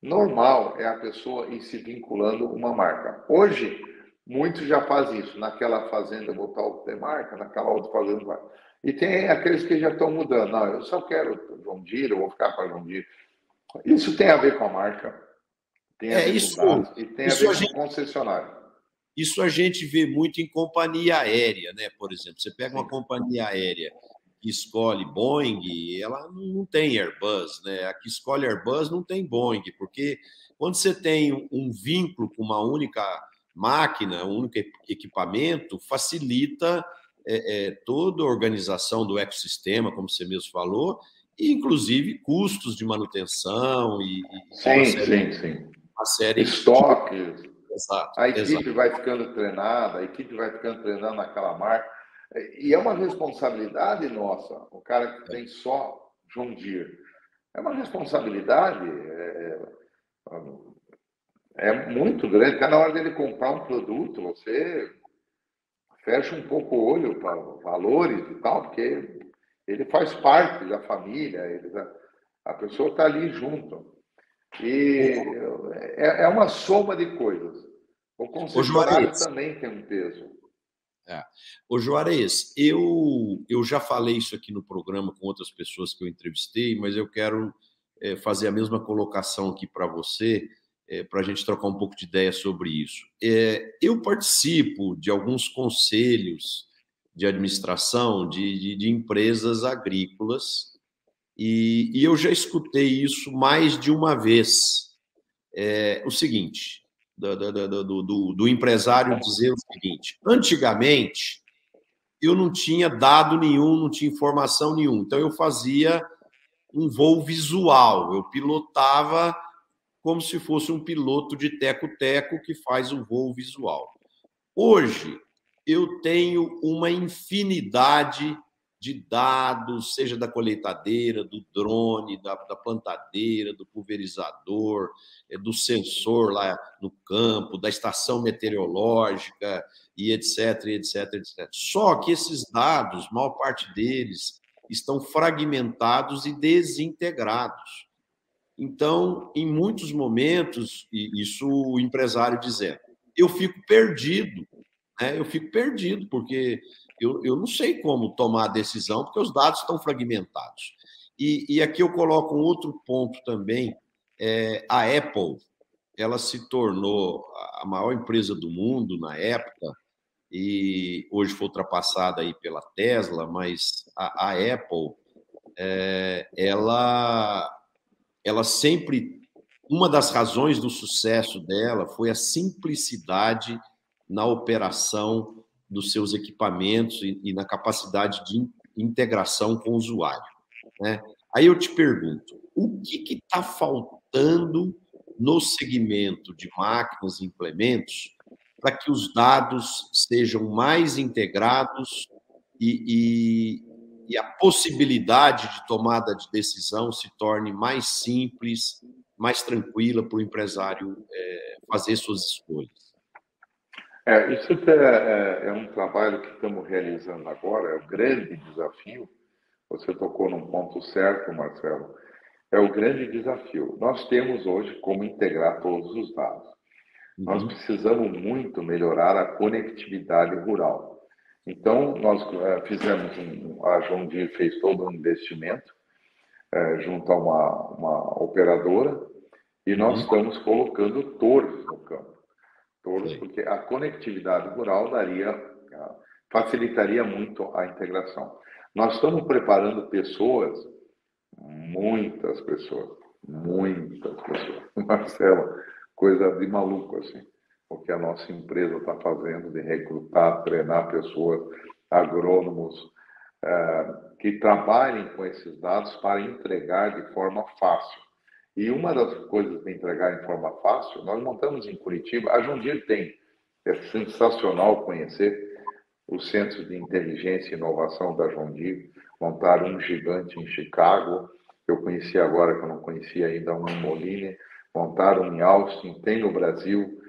normal é a pessoa ir se vinculando uma marca. Hoje, muitos já fazem isso. Naquela fazenda botar outra marca, naquela outra fazenda vai. E tem aqueles que já estão mudando. Não, eu só quero João Deere, eu vou ficar para João Deere. Isso tem a ver com a marca, tem a é, ver isso, com dados, e tem a ver a gente, com o concessionário. Isso a gente vê muito em companhia aérea, né? Por exemplo, você pega uma companhia aérea que escolhe Boeing, ela não tem Airbus, né? A que escolhe Airbus não tem Boeing, porque quando você tem um vínculo com uma única máquina, um único equipamento, facilita é, é, toda a organização do ecossistema, como você mesmo falou, e inclusive custos de manutenção e, e sim, uma série, sim, sim. Uma série estoques. Exato, a equipe exato. vai ficando treinada, a equipe vai ficando treinando naquela marca. E é uma responsabilidade nossa, o cara que tem só John Deere. É uma responsabilidade é, é, é muito grande. Cada hora dele comprar um produto, você fecha um pouco o olho para valores e tal, porque ele faz parte da família, ele, a pessoa está ali junto. E é, é, uma soma de coisas. O concessionário também tem um peso. É. Ô Juarez, eu, eu já falei isso aqui no programa com outras pessoas que eu entrevistei, mas eu quero é, fazer a mesma colocação aqui para você, é, para a gente trocar um pouco de ideia sobre isso. É, eu participo de alguns conselhos de administração de, de, de empresas agrícolas e, e, eu já escutei isso mais de uma vez. É, o seguinte, do, do, do, do, empresário dizer o seguinte: antigamente eu não tinha dado nenhum, não tinha informação nenhuma, então eu fazia um voo visual, eu pilotava como se fosse um piloto de teco-teco que faz um voo visual. Hoje eu tenho uma infinidade de dados, seja da colheitadeira, do drone, da, da plantadeira, do pulverizador, eh, do sensor lá no campo, da estação meteorológica e etc, etc, etc. Só que esses dados, maior parte deles, estão fragmentados e desintegrados. Então, em muitos momentos, isso o empresário dizendo, eu fico perdido, né? eu fico perdido, porque eu, eu não sei como tomar a decisão, porque os dados estão fragmentados. E, e aqui eu coloco um outro ponto também. É, a Apple, ela se tornou a maior empresa do mundo na época, e hoje foi ultrapassada aí pela Tesla, mas a, a Apple, é, ela, ela sempre, uma das razões do sucesso dela foi a simplicidade na operação dos seus equipamentos e, e na capacidade de integração com o usuário. Né? Aí eu te pergunto, o que está faltando no segmento de máquinas e implementos para que os dados sejam mais integrados e, e, a possibilidade de tomada de decisão se torne mais simples, mais tranquila para o empresário é, fazer suas escolhas. É, isso é, é, é, um trabalho que estamos realizando agora, é o grande desafio. Você tocou num ponto certo, Marcelo. É o grande desafio. Nós temos hoje como integrar todos os dados. Uhum. Nós precisamos muito melhorar a conectividade rural. Então, nós é, fizemos, um, a João Deere fez todo um investimento é, junto a uma, uma operadora e nós uhum. estamos colocando torres no campo. Torres, Sim. porque a conectividade rural daria, facilitaria muito a integração. Nós estamos preparando pessoas, muitas pessoas, muitas pessoas. Marcelo, coisa de maluco, assim, o que a nossa empresa está fazendo de recrutar, treinar pessoas, agrônomos, é, que trabalhem com esses dados para entregar de forma fácil. E uma das coisas de entregar em forma fácil, nós montamos em Curitiba, a Jundir tem, é sensacional conhecer os centros de inteligência e inovação da Jundir, montaram um gigante em Chicago, eu conheci agora, que eu não conhecia ainda, um em Moline, montaram em Austin, tem no Brasil,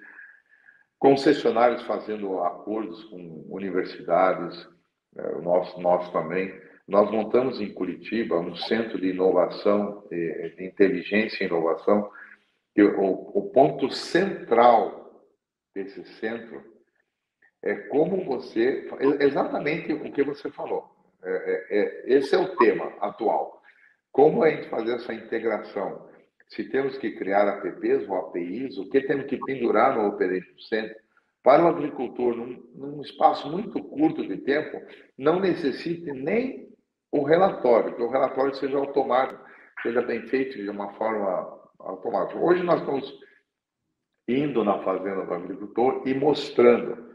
concessionários fazendo acordos com universidades, é, nós também. Nós montamos em Curitiba um centro de inovação, de, de inteligência e inovação, que o, o ponto central desse centro é como você, exatamente o que você falou. É, é, é, esse é o tema atual. Como a gente fazer essa integração se temos que criar apps ou APIs, o que temos que pendurar no Operation Center, para o agricultor, num, num, espaço muito curto de tempo, não necessite nem o relatório, que o relatório seja automático, seja bem feito de uma forma automática. Hoje nós estamos indo na fazenda do agricultor e mostrando.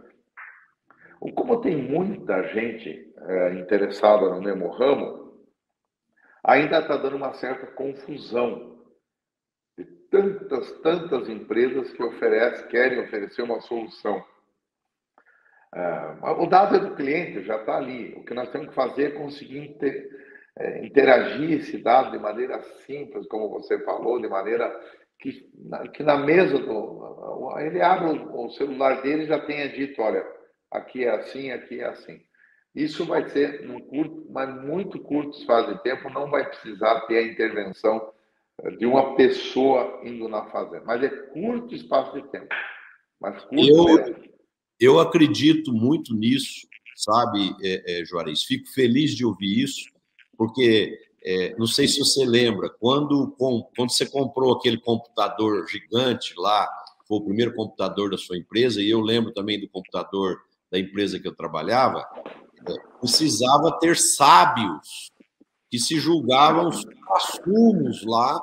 Como tem muita gente é, interessada no mesmo ramo, ainda está dando uma certa confusão tantas, tantas empresas que oferecem, querem oferecer uma solução. Uh, o dado é do cliente, já está ali. O que nós temos que fazer é conseguir inter, é, interagir esse dado de maneira simples, como você falou, de maneira que, que na mesa do. Ele abre o, o celular dele e já tenha dito: olha, aqui é assim, aqui é assim. Isso vai ser num curto, mas muito curto espaço de tempo, não vai precisar ter a intervenção de uma pessoa indo na fazenda. Mas é curto espaço de tempo. Mas curto eu, eu acredito muito nisso, sabe, é, é, Juarez? Fico feliz de ouvir isso, porque é, não sei se você lembra, quando, quando você comprou aquele computador gigante lá, foi o primeiro computador da sua empresa, e eu lembro também do computador da empresa que eu trabalhava, é, precisava ter sábios que se julgavam os assumos lá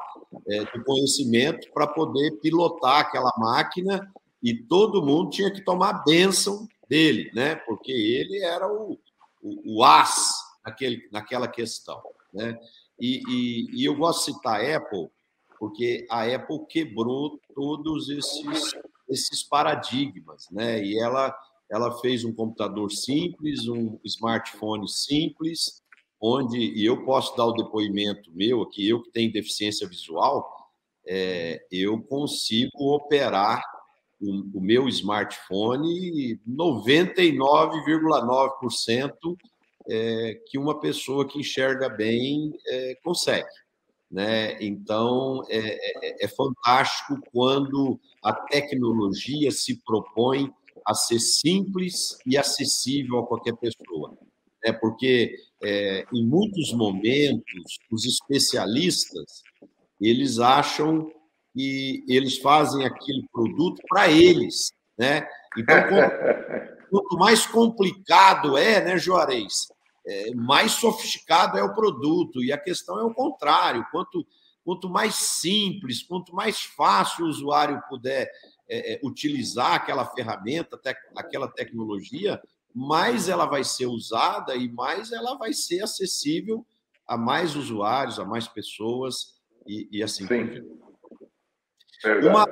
é, de conhecimento para poder pilotar aquela máquina e todo mundo tinha que tomar bênção dele, né? Porque ele era o, o, o as naquele, naquela questão, né? E, e, e, eu gosto de citar a Apple porque a Apple quebrou todos esses, esses paradigmas, né? E ela ela fez um computador simples, um smartphone simples, onde, e eu posso dar o depoimento meu aqui, eu que tenho deficiência visual, é, eu consigo operar o, o meu smartphone 99,9% é, que uma pessoa que enxerga bem é, consegue. Né? Então, é, é, é fantástico quando a tecnologia se propõe a ser simples e acessível a qualquer pessoa. É porque é, em muitos momentos os especialistas eles acham que eles fazem aquele produto para eles, né? Então quanto, mais complicado é, né, Juarez, é, mais sofisticado é o produto e a questão é o contrário. Quanto quanto mais simples, quanto mais fácil o usuário puder é, é, utilizar aquela ferramenta, aquela tecnologia, mais ela vai ser usada e mais ela vai ser acessível a mais usuários, a mais pessoas e, e assim por diante. Uma,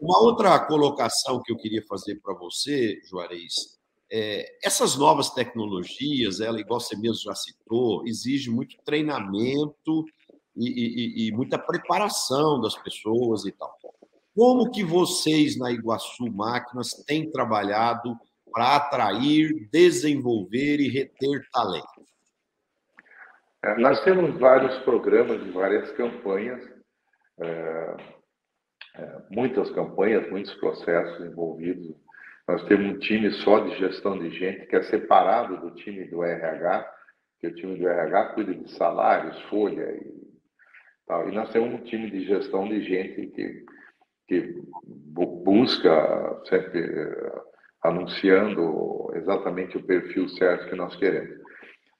uma outra colocação que eu queria fazer para você, Juarez, é, essas novas tecnologias, ela, igual você mesmo já citou, exige muito treinamento e, e, e muita preparação das pessoas e tal. Como que vocês na Iguaçu Máquinas têm trabalhado para atrair, desenvolver e reter talentos? É, nós temos vários programas e várias campanhas, é, é, muitas campanhas, muitos processos envolvidos. Nós temos um time só de gestão de gente que é separado do time do RH, que o time do RH cuida de salários, folha e tal. E nós temos um time de gestão de gente que que busca sempre anunciando exatamente o perfil certo que nós queremos.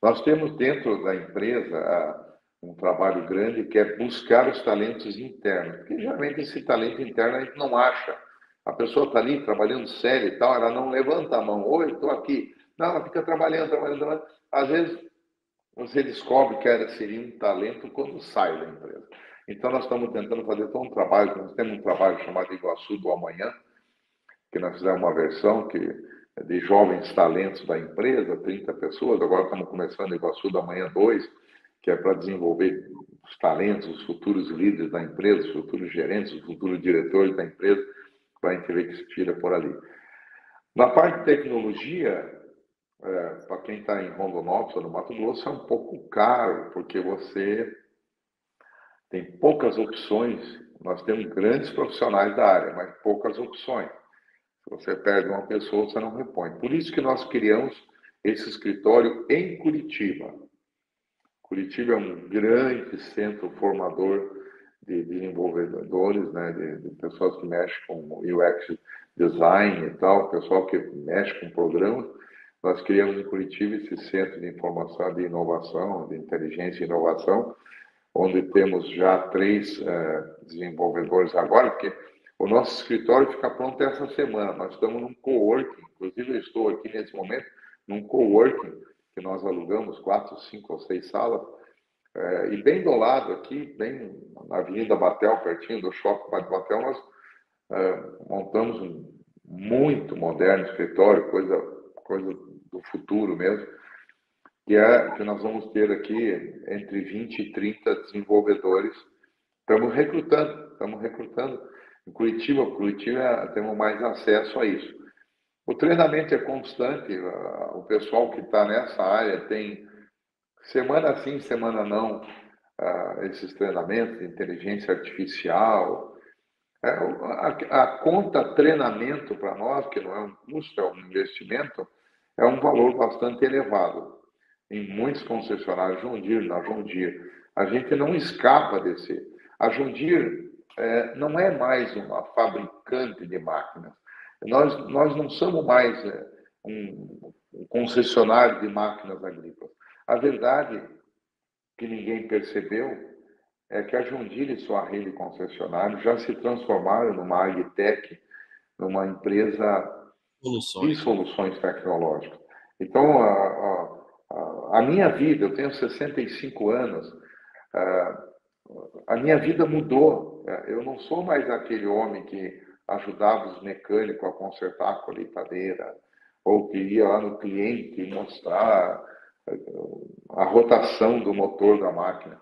Nós temos dentro da empresa um trabalho grande que é buscar os talentos internos, porque geralmente esse talento interno a gente não acha. A pessoa está ali trabalhando sério e tal, ela não levanta a mão, oi, estou aqui. Não, ela fica trabalhando, trabalhando, trabalhando. Às vezes você descobre que era, seria um talento quando sai da empresa. Então, nós estamos tentando fazer todo um trabalho, nós temos um trabalho chamado Iguaçu do Amanhã, que nós fizemos uma versão que é de jovens talentos da empresa, 30 pessoas, agora estamos começando Iguaçu do Amanhã 2, que é para desenvolver os talentos, os futuros líderes da empresa, os futuros gerentes, os futuros diretores da empresa, para a gente ver que se tira por ali. Na parte de tecnologia, é, para quem está em Rondonópolis ou no Mato Grosso, é um pouco caro, porque você tem poucas opções. Nós temos grandes profissionais da área, mas poucas opções. Se você perde uma pessoa, você não repõe. Por isso que nós criamos esse escritório em Curitiba. Curitiba é um grande centro formador de desenvolvedores, né, de, de pessoas que mexem com UX design e tal, pessoal que mexe com programas. Nós criamos em Curitiba esse centro de informação, de inovação, de inteligência e inovação, onde temos já três uh, desenvolvedores agora, porque o nosso escritório fica pronto essa semana. Nós estamos num coworking, inclusive eu estou aqui nesse momento num coworking que nós alugamos quatro, cinco ou seis salas, uh, e bem do lado aqui, bem na Avenida Batel, pertinho do Shopping Batel, nós uh, montamos um muito moderno escritório, coisa, coisa do futuro mesmo, que é que nós vamos ter aqui entre 20 e 30 desenvolvedores. Estamos recrutando, estamos recrutando. Em Curitiba, Curitiba temos mais acesso a isso. O treinamento é constante, o pessoal que está nessa área tem semana sim, semana não, esses treinamentos de inteligência artificial. É, a conta treinamento para nós, que não é um custo, é um investimento, é um valor bastante elevado em muitos concessionários, Deere, na Deere. A gente não escapa desse. A Deere é, não é mais uma fabricante de máquinas. Nós, nós não somos mais é, um, um concessionário de máquinas agrícolas. A verdade que ninguém percebeu é que a Deere e sua rede concessionária já se transformaram numa agtech, numa empresa soluções. de soluções tecnológicas. Então, a, a, a minha vida, eu tenho 65 anos, a minha vida mudou. Eu não sou mais aquele homem que ajudava os mecânicos a consertar a colheitadeira, ou que ia lá no cliente mostrar a rotação do motor da máquina.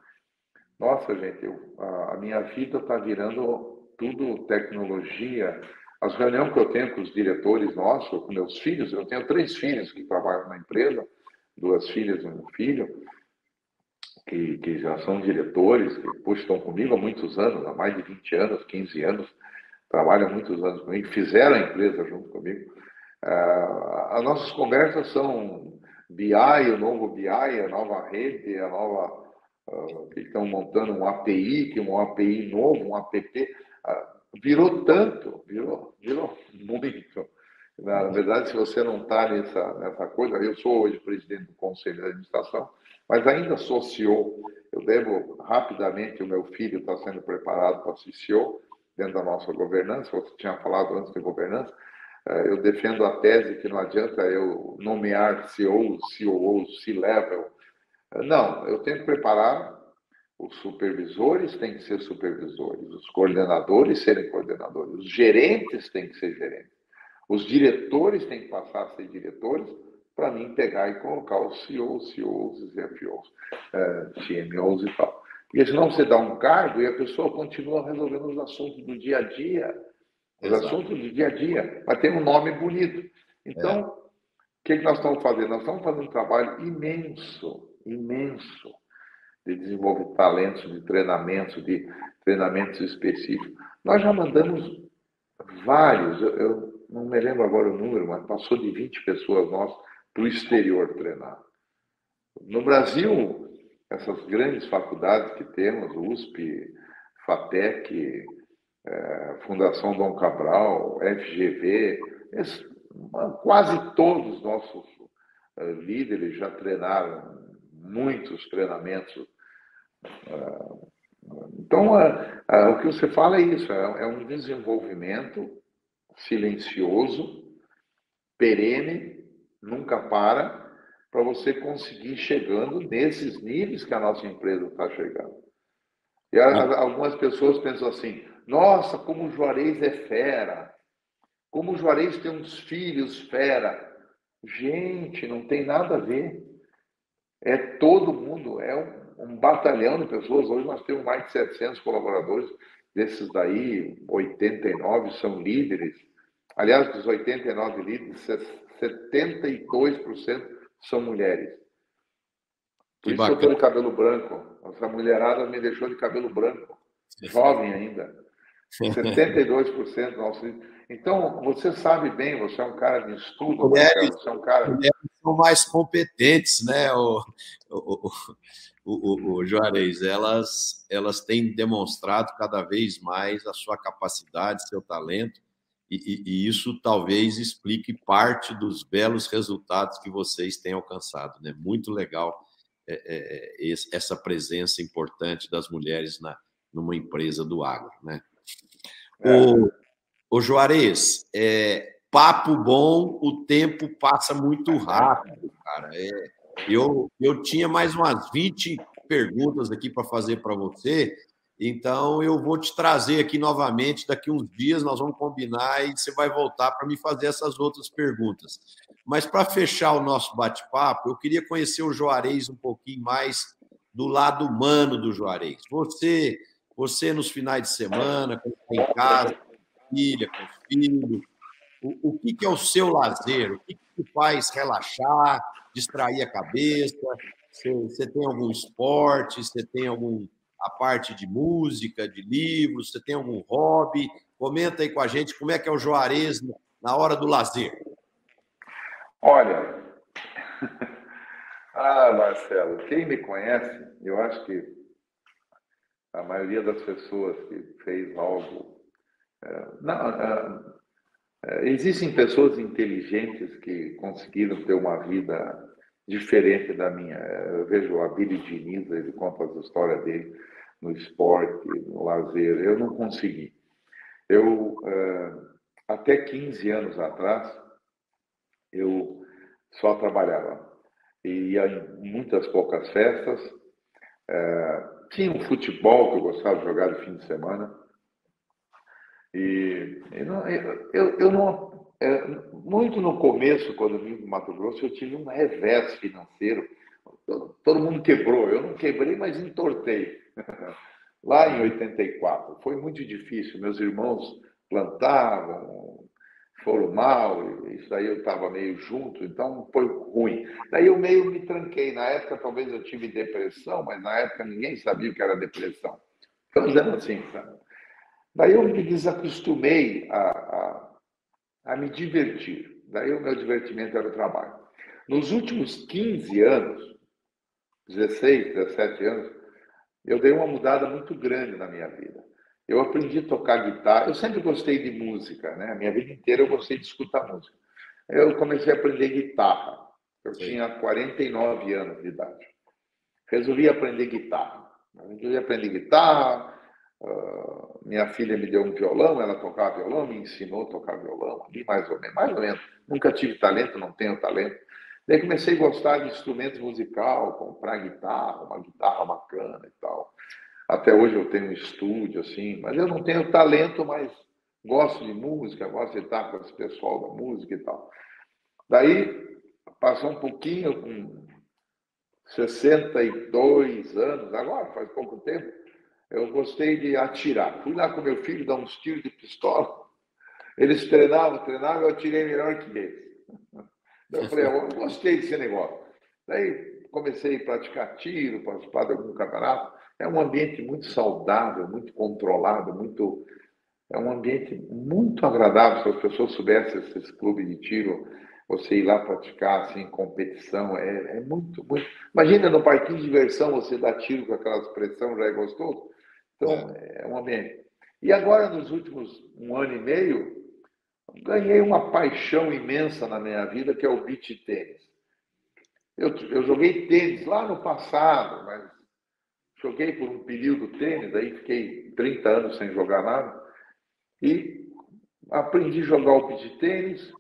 Nossa, gente, eu, a minha vida está virando tudo tecnologia. As reuniões que eu tenho com os diretores nossos, com meus filhos, eu tenho três filhos que trabalham na empresa, duas filhas e um filho, que, que já são diretores, que puxa, estão comigo há muitos anos, há mais de 20 anos, 15 anos, trabalham muitos anos comigo, fizeram a empresa junto comigo. Uh, as nossas conversas são BI, o novo BI, a nova rede, a nova. Uh, que estão montando um API, que é um API novo, um app. Uh, virou tanto, virou, virou muito. Na verdade, se você não está nessa, nessa coisa, eu sou hoje presidente do Conselho de Administração, mas ainda sou CEO. Eu devo rapidamente, o meu filho está sendo preparado para ser CEO dentro da nossa governança. Você tinha falado antes de governança. É, eu defendo a tese que não adianta eu nomear CEO, CEO, C-level. Não, eu tenho que preparar os supervisores têm que ser supervisores, os coordenadores serem coordenadores, os gerentes têm que ser gerentes, os diretores têm que passar a ser diretores para mim pegar e colocar os CEOs, CEOs, CFOs, é, CMOs e tal. Porque senão você dá um cargo e a pessoa continua resolvendo os assuntos do dia a dia. Os Exato. assuntos do dia a dia. Mas tem um nome bonito. Então, é. o que, que nós estamos fazendo? Nós estamos fazendo um trabalho imenso, imenso, de desenvolver talentos, de treinamentos, de treinamentos específicos. Nós já mandamos vários, eu, eu não me lembro agora o número, mas passou de 20 pessoas nossas para o exterior treinar. No Brasil, essas grandes faculdades que temos, USP, FATEC, é, Fundação Dom Cabral, FGV, quase todos os nossos é, líderes já treinaram muitos treinamentos. É, então, o que você fala é isso, é um desenvolvimento silencioso, perene, nunca para, para você conseguir chegando nesses níveis que a nossa empresa está chegando. E algumas pessoas pensam assim: nossa, como o Juarez é fera, como o Juarez tem uns filhos fera. Gente, não tem nada a ver. É todo mundo, é um, um batalhão de pessoas. Hoje nós temos mais de 700 colaboradores, desses daí, 89 são líderes. Aliás, dos 89 líderes, 72% são mulheres. Por que isso bacana. eu estou de cabelo branco. Essa mulherada me deixou de cabelo branco. Jovem ainda. 72% nosso. Então, você sabe bem, você é um cara de estudo, mulheres, você é um cara. Mulheres são mais competentes, né, o, o, o, o, Juarez? Elas, elas têm demonstrado cada vez mais a sua capacidade, seu talento e, e, isso talvez explique parte dos belos resultados que vocês têm alcançado. Né? Muito legal é, é, é essa presença importante das mulheres na, numa empresa do agro. Né? É. O, o Juarez, é, papo bom, o tempo passa muito rápido, cara. É, eu, eu tinha mais umas 20 perguntas aqui para fazer para você, então, eu vou te trazer aqui novamente. Daqui uns dias nós vamos combinar e você vai voltar para me fazer essas outras perguntas. Mas, para fechar o nosso bate-papo, eu queria conhecer o Juarez um pouquinho mais do lado humano do Juarez. Você, você nos finais de semana, quando está em casa, com filha, com filho, o, o que, que, é o seu lazer? O que, que te faz relaxar, distrair a cabeça? Você, você tem algum esporte? Você tem algum a parte de música, de livros? Você tem algum hobby? Comenta aí com a gente como é que é o Juarez na hora do lazer. Olha, ah, Marcelo, quem me conhece, eu acho que a maioria das pessoas que fez algo. É, não, é, é, existem pessoas inteligentes que conseguiram ter uma vida diferente da minha. Eu vejo a Billy Diniz, ele conta as histórias dele no esporte, no lazer. Eu não consegui. Eu, eh, até 15 anos atrás, eu só trabalhava. E ia em muitas poucas festas. Eh, tinha um futebol que eu gostava de jogar de fim de semana. E, e não, eu, eu não. É, muito no começo, quando eu vim do Mato Grosso, eu tive um revés financeiro. Todo, todo mundo quebrou. Eu não quebrei, mas entortei. Lá em 84, foi muito difícil. Meus irmãos plantavam, foram mal, isso aí eu estava meio junto, então foi ruim. Daí eu meio me tranquei. Na época, talvez eu tive depressão, mas na época ninguém sabia o que era depressão. Então, dizendo assim, daí eu me desacostumei a, a, me divertir. Daí o meu divertimento era o trabalho. Nos últimos 15 anos, 16, 17 anos, eu dei uma mudada muito grande na minha vida. Eu aprendi a tocar guitarra. Eu sempre gostei de música, né? A minha vida inteira eu gostei de escutar música. Eu comecei a aprender guitarra. Eu Sim. tinha 49 anos de idade. Resolvi aprender guitarra. Resolvi aprender guitarra. Uh, minha filha me deu um violão, ela tocava violão, me ensinou a tocar violão, ali mais ou menos, mais ou menos. Nunca tive talento, não tenho talento. Daí comecei a gostar de instrumentos musical, comprar guitarra, uma guitarra bacana e tal. Até hoje eu tenho um estúdio, assim, mas eu não tenho talento, mas gosto de música, gosto de estar com esse pessoal da música e tal. Daí, passou um pouquinho, com 62 anos, agora, faz pouco tempo, eu gostei de atirar. Fui lá com meu filho dar uns tiros de pistola. Eles treinavam, treinavam, eu atirei melhor que eles. Eu falei, eu gostei desse negócio. Daí comecei a praticar tiro, participar de algum campeonato. É um ambiente muito saudável, muito controlado, muito. É um ambiente muito agradável. Se as pessoas soubessem esses clubes de tiro, você ir lá praticar assim, competição, é, é muito, muito. Imagina no parquinho de diversão você dar tiro com aquela expressão, já é gostoso. Então, é, é um ambiente. E agora, nos últimos um ano e meio, ganhei uma paixão imensa na minha vida, que é o beach tênis. Eu, eu joguei tênis lá no passado, mas joguei por um período tênis, aí fiquei 30 anos sem jogar nada, e aprendi a jogar o beach tênis.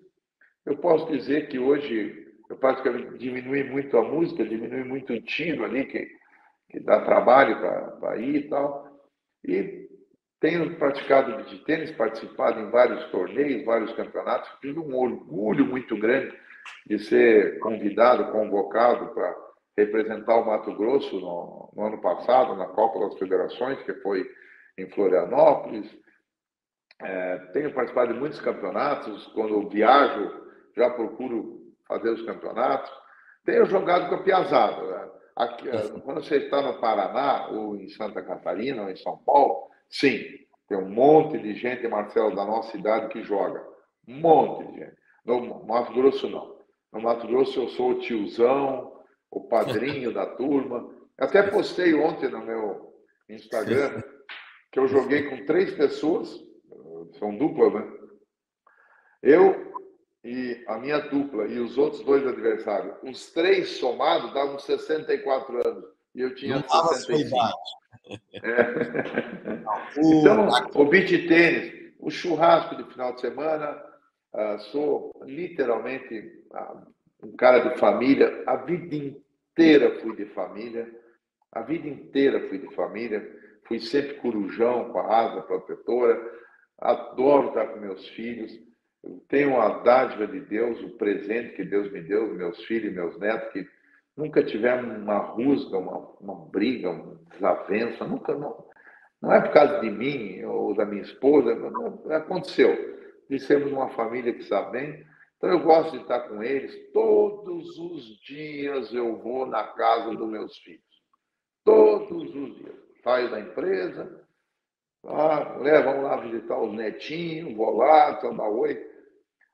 Eu posso dizer que hoje eu praticamente diminui muito a música, diminui muito o tiro ali, que, que dá trabalho para ir e tal. E tenho praticado beach tênis, participado em vários torneios, vários campeonatos. Tive um orgulho muito grande de ser convidado, convocado para representar o Mato Grosso no, no, ano passado, na Copa das Federações, que foi em Florianópolis. É, tenho participado de muitos campeonatos. Quando viajo, já procuro fazer os campeonatos. Tenho jogado com a Piazada. Né? Aqui, quando você está no Paraná, ou em Santa Catarina, ou em São Paulo, Sim, tem um monte de gente, Marcelo, da nossa cidade que joga. Um monte de gente. No Mato Grosso, não. No Mato Grosso, eu sou o tiozão, o padrinho da turma. Até postei ontem no meu Instagram que eu joguei com três pessoas, são dupla, né? Eu e a minha dupla e os outros dois adversários, os três somados davam 64 anos. E eu tinha Não 65. É. Então, o beach tênis, o churrasco de final de semana, uh, sou literalmente uh, um cara de família, a vida inteira fui de família, a vida inteira fui de família, fui sempre corujão com a asa protetora, adoro estar com meus filhos, tenho a dádiva de Deus, o presente que Deus me deu, meus filhos e meus netos, que nunca tivemos uma rusga, uma, uma briga, uma desavença, nunca, não, não é por causa de mim ou da minha esposa, não, aconteceu. De sermos uma família que está bem, então eu gosto de estar com eles. Todos os dias eu vou na casa dos meus filhos. Todos os dias. Saio da empresa, lá, vamos lá visitar os netinhos, vou lá, dar oi.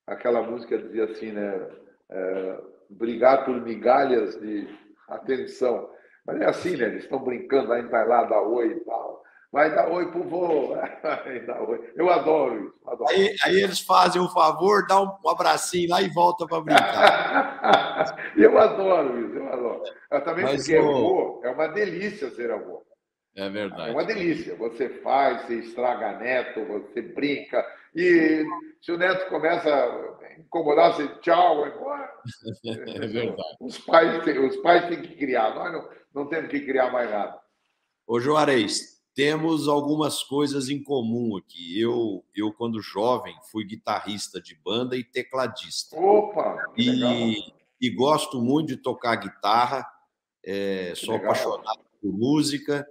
Aquela música dizia assim, né? É, brigar por migalhas de atenção. Mas é assim, né? Eles estão brincando, a gente vai lá dar oi e tal. Vai dar oi pro vô. Eu adoro isso. Adoro. Aí, aí, eles fazem um favor, dá um abracinho lá e volta para brincar. eu adoro isso, eu adoro. Eu também Mas, porque o... avô é uma delícia ser avô. É verdade. É uma delícia. Você faz, você estraga neto, você brinca. E se o neto começa a incomodar, você tchau, vai embora. É verdade. Os pais, os pais têm que criar, nós não, não temos que criar mais nada. Ô, Juarez, temos algumas coisas em comum aqui. Eu, eu quando jovem, fui guitarrista de banda e tecladista. Opa! E, e gosto muito de tocar guitarra, é, sou legal. apaixonado por música.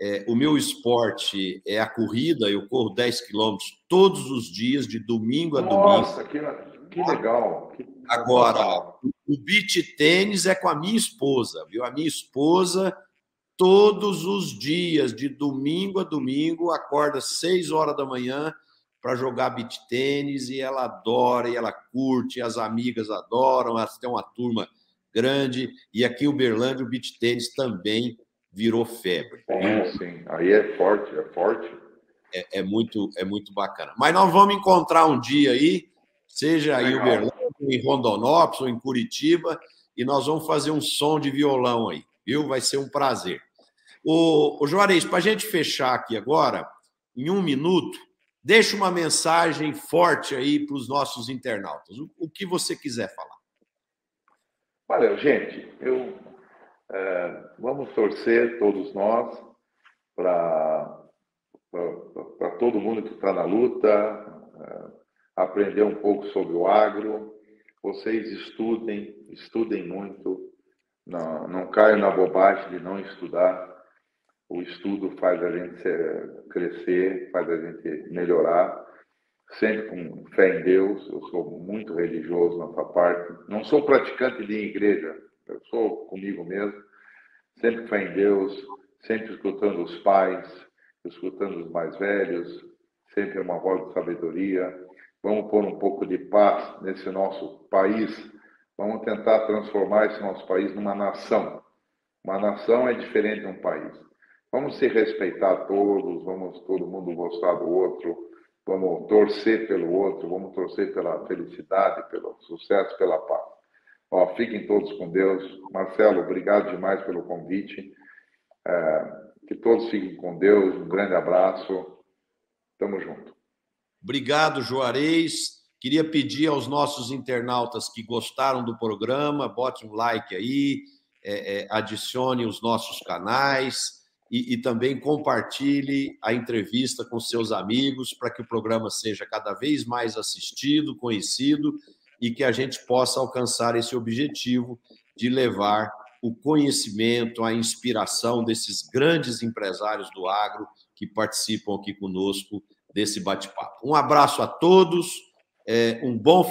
É, o meu esporte é a corrida, eu corro 10 quilômetros todos os dias, de domingo a Nossa, domingo. Nossa, que, que legal! Que... Agora, o beach tênis é com a minha esposa, viu? A minha esposa, todos os dias, de domingo a domingo, acorda 6 horas da manhã para jogar beach tênis e ela adora, e ela curte, e as amigas adoram, elas têm uma turma grande, e aqui em Uberlândia o beach tênis também virou febre. Sim, sim, aí é forte, é forte. É, é, muito, é muito bacana. Mas nós vamos encontrar um dia aí, seja em Uberlândia, em Rondonópolis ou em Curitiba, e nós vamos fazer um som de violão aí, viu? Vai ser um prazer. O, o Juarez, para a gente fechar aqui agora, em um minuto, deixa uma mensagem forte aí para os nossos internautas. O, o, que você quiser falar. Valeu, gente. Eu é, vamos torcer todos nós para todo mundo que está na luta, é, aprender um pouco sobre o agro, vocês estudem, estudem muito, não, não caiam na bobagem de não estudar. O estudo faz a gente crescer, faz a gente melhorar, sempre com fé em Deus. Eu sou muito religioso nessa parte. Não sou praticante de igreja, eu sou comigo mesmo. Sempre fé em Deus, sempre escutando os pais, escutando os mais velhos, sempre uma voz de sabedoria Vamos pôr um pouco de paz nesse nosso país. Vamos tentar transformar esse nosso país numa nação. Uma nação é diferente de um país. Vamos se respeitar todos, vamos todo mundo gostar do outro, vamos torcer pelo outro, vamos torcer pela felicidade, pelo sucesso, pela paz. Ó, fiquem todos com Deus. Marcelo, obrigado demais pelo convite. É, que todos fiquem com Deus. Um grande abraço. Tamo junto. Obrigado, Juarez. Queria pedir aos nossos internautas que gostaram do programa, bote um like aí, é, é, adicione os nossos canais e, e também compartilhe a entrevista com seus amigos para que o programa seja cada vez mais assistido, conhecido e que a gente possa alcançar esse objetivo de levar o conhecimento, a inspiração desses grandes empresários do agro que participam aqui conosco desse bate-papo. Um abraço a todos, é, um bom